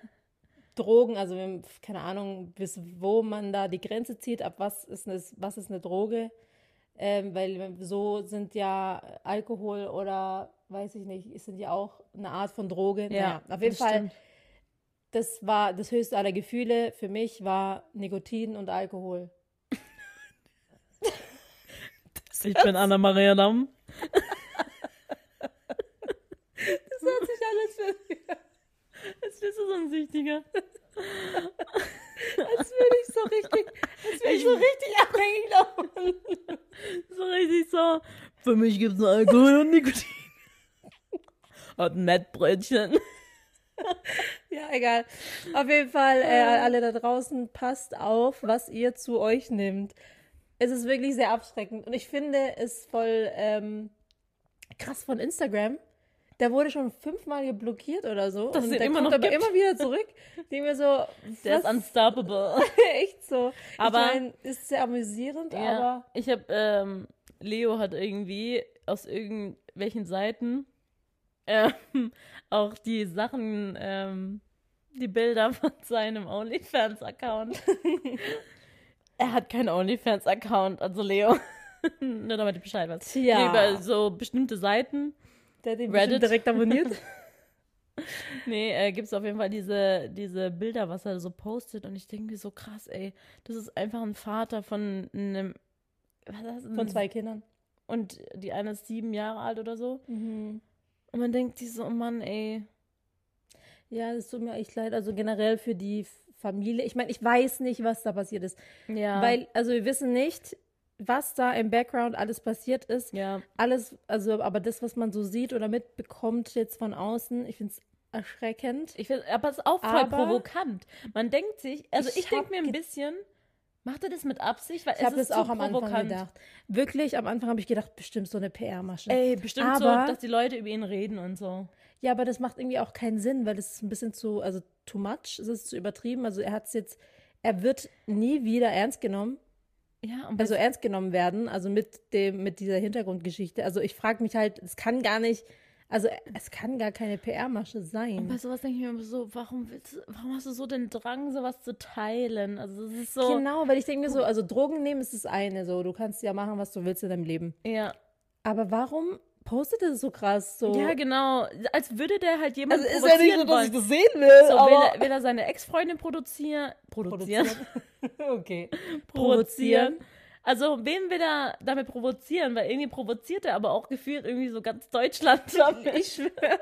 Drogen, also keine Ahnung, bis wo man da die Grenze zieht, ab was ist eine, was ist eine Droge. Ähm, weil so sind ja Alkohol oder weiß ich nicht, sind ja auch eine Art von Droge. Ja, naja, auf jeden Fall. Stimmt. Das war das höchste aller Gefühle. Für mich war Nikotin und Alkohol. ich bin Anna-Maria Damm. das hört sich alles für. Jetzt bist du so ein Süchtiger. Als würde ich so richtig, als würde ich so richtig abhängig laufen. So richtig so. Für mich gibt es nur Alkohol und Nikotin. Und Mettbrötchen. ja, egal. Auf jeden Fall, äh, alle da draußen, passt auf, was ihr zu euch nimmt. Es ist wirklich sehr abschreckend. Und ich finde es voll ähm, krass von Instagram der wurde schon fünfmal geblockiert oder so. Das und der immer kommt aber immer wieder zurück. Die mir so. Der ist unstoppable. Echt so. Aber ich mein, ist sehr amüsierend, ja, aber. Ich habe ähm, Leo hat irgendwie aus irgendwelchen Seiten ähm, auch die Sachen, ähm, die Bilder von seinem OnlyFans-Account. er hat keinen OnlyFans-Account, also Leo. Nur damit du Bescheid weißt. Tja. Über so bestimmte Seiten. Der hat den Reddit. direkt abonniert. Nee, äh, gibt es auf jeden Fall diese, diese Bilder, was er so postet. Und ich denke mir so krass, ey, das ist einfach ein Vater von einem. Von zwei Kindern. Und die eine ist sieben Jahre alt oder so. Mhm. Und man denkt sich so, oh Mann, ey. Ja, das tut mir echt leid. Also generell für die Familie. Ich meine, ich weiß nicht, was da passiert ist. Ja. Weil, also wir wissen nicht, was da im Background alles passiert ist. ja. Alles, also, aber das, was man so sieht oder mitbekommt jetzt von außen, ich finde es erschreckend. Ich find, aber es ist auch voll Aber- provokant. Man denkt sich, also ich, Ich denke mir ein bisschen, macht er das mit Absicht? Weil Ich habe das auch am Anfang provokant. gedacht. Wirklich, am Anfang habe ich gedacht, bestimmt so eine PR-Masche. Ey, bestimmt Aber- so, dass die Leute über ihn reden und so. Ja, aber das macht irgendwie auch keinen Sinn, weil das ist ein bisschen zu, also too much, es ist zu übertrieben. Also er hat es jetzt, er wird nie wieder ernst genommen, Ja, und also ernst genommen werden, also mit dem, mit dieser Hintergrundgeschichte. Also ich frage mich halt, es kann gar nicht, also es kann gar keine PR-Masche Und sein. bei sowas denke ich mir immer so, warum willst du, warum hast du so den Drang, sowas zu teilen? Also es ist so. Genau, weil ich denke mir so, also Drogen nehmen ist das eine, so du kannst ja machen, was du willst in deinem Leben. Ja. Aber warum postet er das so krass? So, Ja, genau. Als würde der halt jemanden also ist ja nicht so, dass ich das sehen will, so, aber will, er, will er seine Ex-Freundin produzieren? Produzieren? okay. provozieren. Also, wen will er damit provozieren? Weil irgendwie provoziert er aber auch gefühlt irgendwie so ganz Deutschland. Ich schwöre.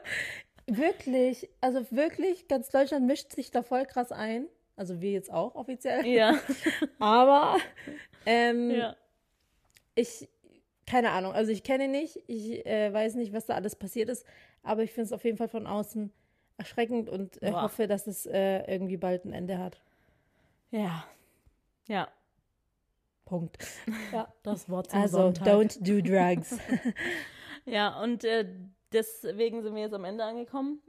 Wirklich, also wirklich, ganz Deutschland mischt sich da voll krass ein. Also wir jetzt auch offiziell. ja. Aber ähm, ja. ich, keine Ahnung, also ich kenne ihn nicht, ich äh, weiß nicht, was da alles passiert ist, aber ich finde es auf jeden Fall von außen erschreckend und äh, hoffe, dass es äh, irgendwie bald ein Ende hat. Ja. Ja. Punkt. Ja. Das Wort zum Also, Sonntag. don't do drugs. Ja, und äh, deswegen sind wir jetzt am Ende angekommen.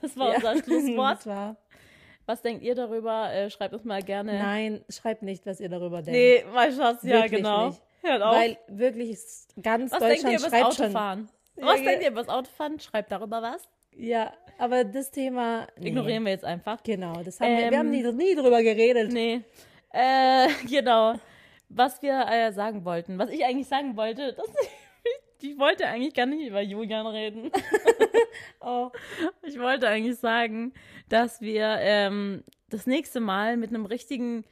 Das war Ja. unser Schlusswort. War, Was denkt ihr darüber? Äh, schreibt uns mal gerne. nein, schreibt nicht, was ihr darüber denkt. Nee, mein Schatz, ja, Wirklich genau. nicht. Hört auf. Weil wirklich ist ganz was denkt ihr Deutschland über das schreibt schon. Autofahren? Ja, Was ge- denkt ihr über das Autofahren? Schreibt darüber was. Ja, aber das Thema nee. Ignorieren wir jetzt einfach. Genau, das haben wir, wir Ähm, haben nie, nie drüber geredet. Nee. Äh, genau. Was wir äh, sagen wollten. Was ich eigentlich sagen wollte, das, ich wollte eigentlich gar nicht über Julian reden. Oh. Ich wollte eigentlich sagen, dass wir ähm, das nächste Mal mit einem richtigen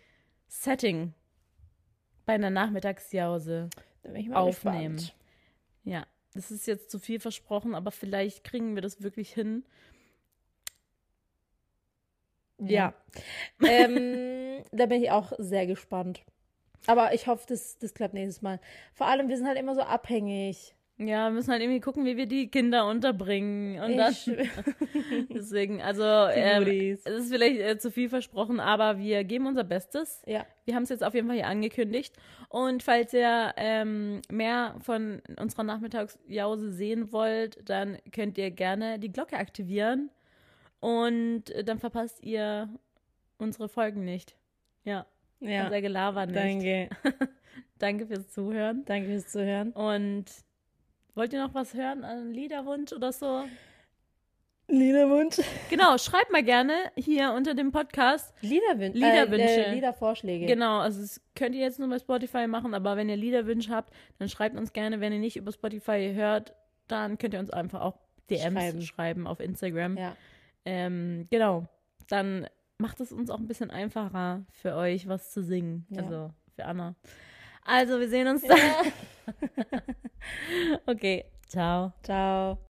Setting bei einer Nachmittagsjause aufnehmen. gespannt. Ja, das ist jetzt zu viel versprochen, aber vielleicht kriegen wir das wirklich hin. Ja. ähm, da bin ich auch sehr gespannt. Aber ich hoffe, das, das klappt nächstes Mal. Vor allem, wir sind halt immer so abhängig. Ja, wir müssen halt irgendwie gucken, wie wir die Kinder unterbringen. Und schwör- deswegen, also, ähm, es ist vielleicht äh, zu viel versprochen, aber wir geben unser Bestes. ja, Wir haben es jetzt auf jeden Fall hier angekündigt. Und falls ihr ähm, mehr von unserer Nachmittagsjause sehen wollt, dann könnt ihr gerne die Glocke aktivieren. Und äh, dann verpasst ihr unsere Folgen nicht. Ja, ja. unser Gelaber nicht. Danke. Danke fürs Zuhören. Danke fürs Zuhören. Und wollt ihr noch was hören an Liederwunsch oder so? Liederwunsch. Genau, schreibt mal gerne hier unter dem Podcast. Liederwün Liederwünsche. Äh, Liedervorschläge. Genau, also das könnt ihr jetzt nur bei Spotify machen, aber wenn ihr Liederwünsche habt, dann schreibt uns gerne. Wenn ihr nicht über Spotify hört, dann könnt ihr uns einfach auch DMs schreiben, Schreiben. auf Instagram. Ja. Ähm, genau, dann macht es uns auch ein bisschen einfacher für euch, was zu singen. Ja. Also für Anna. Also, wir sehen uns dann. okay, ciao. Ciao.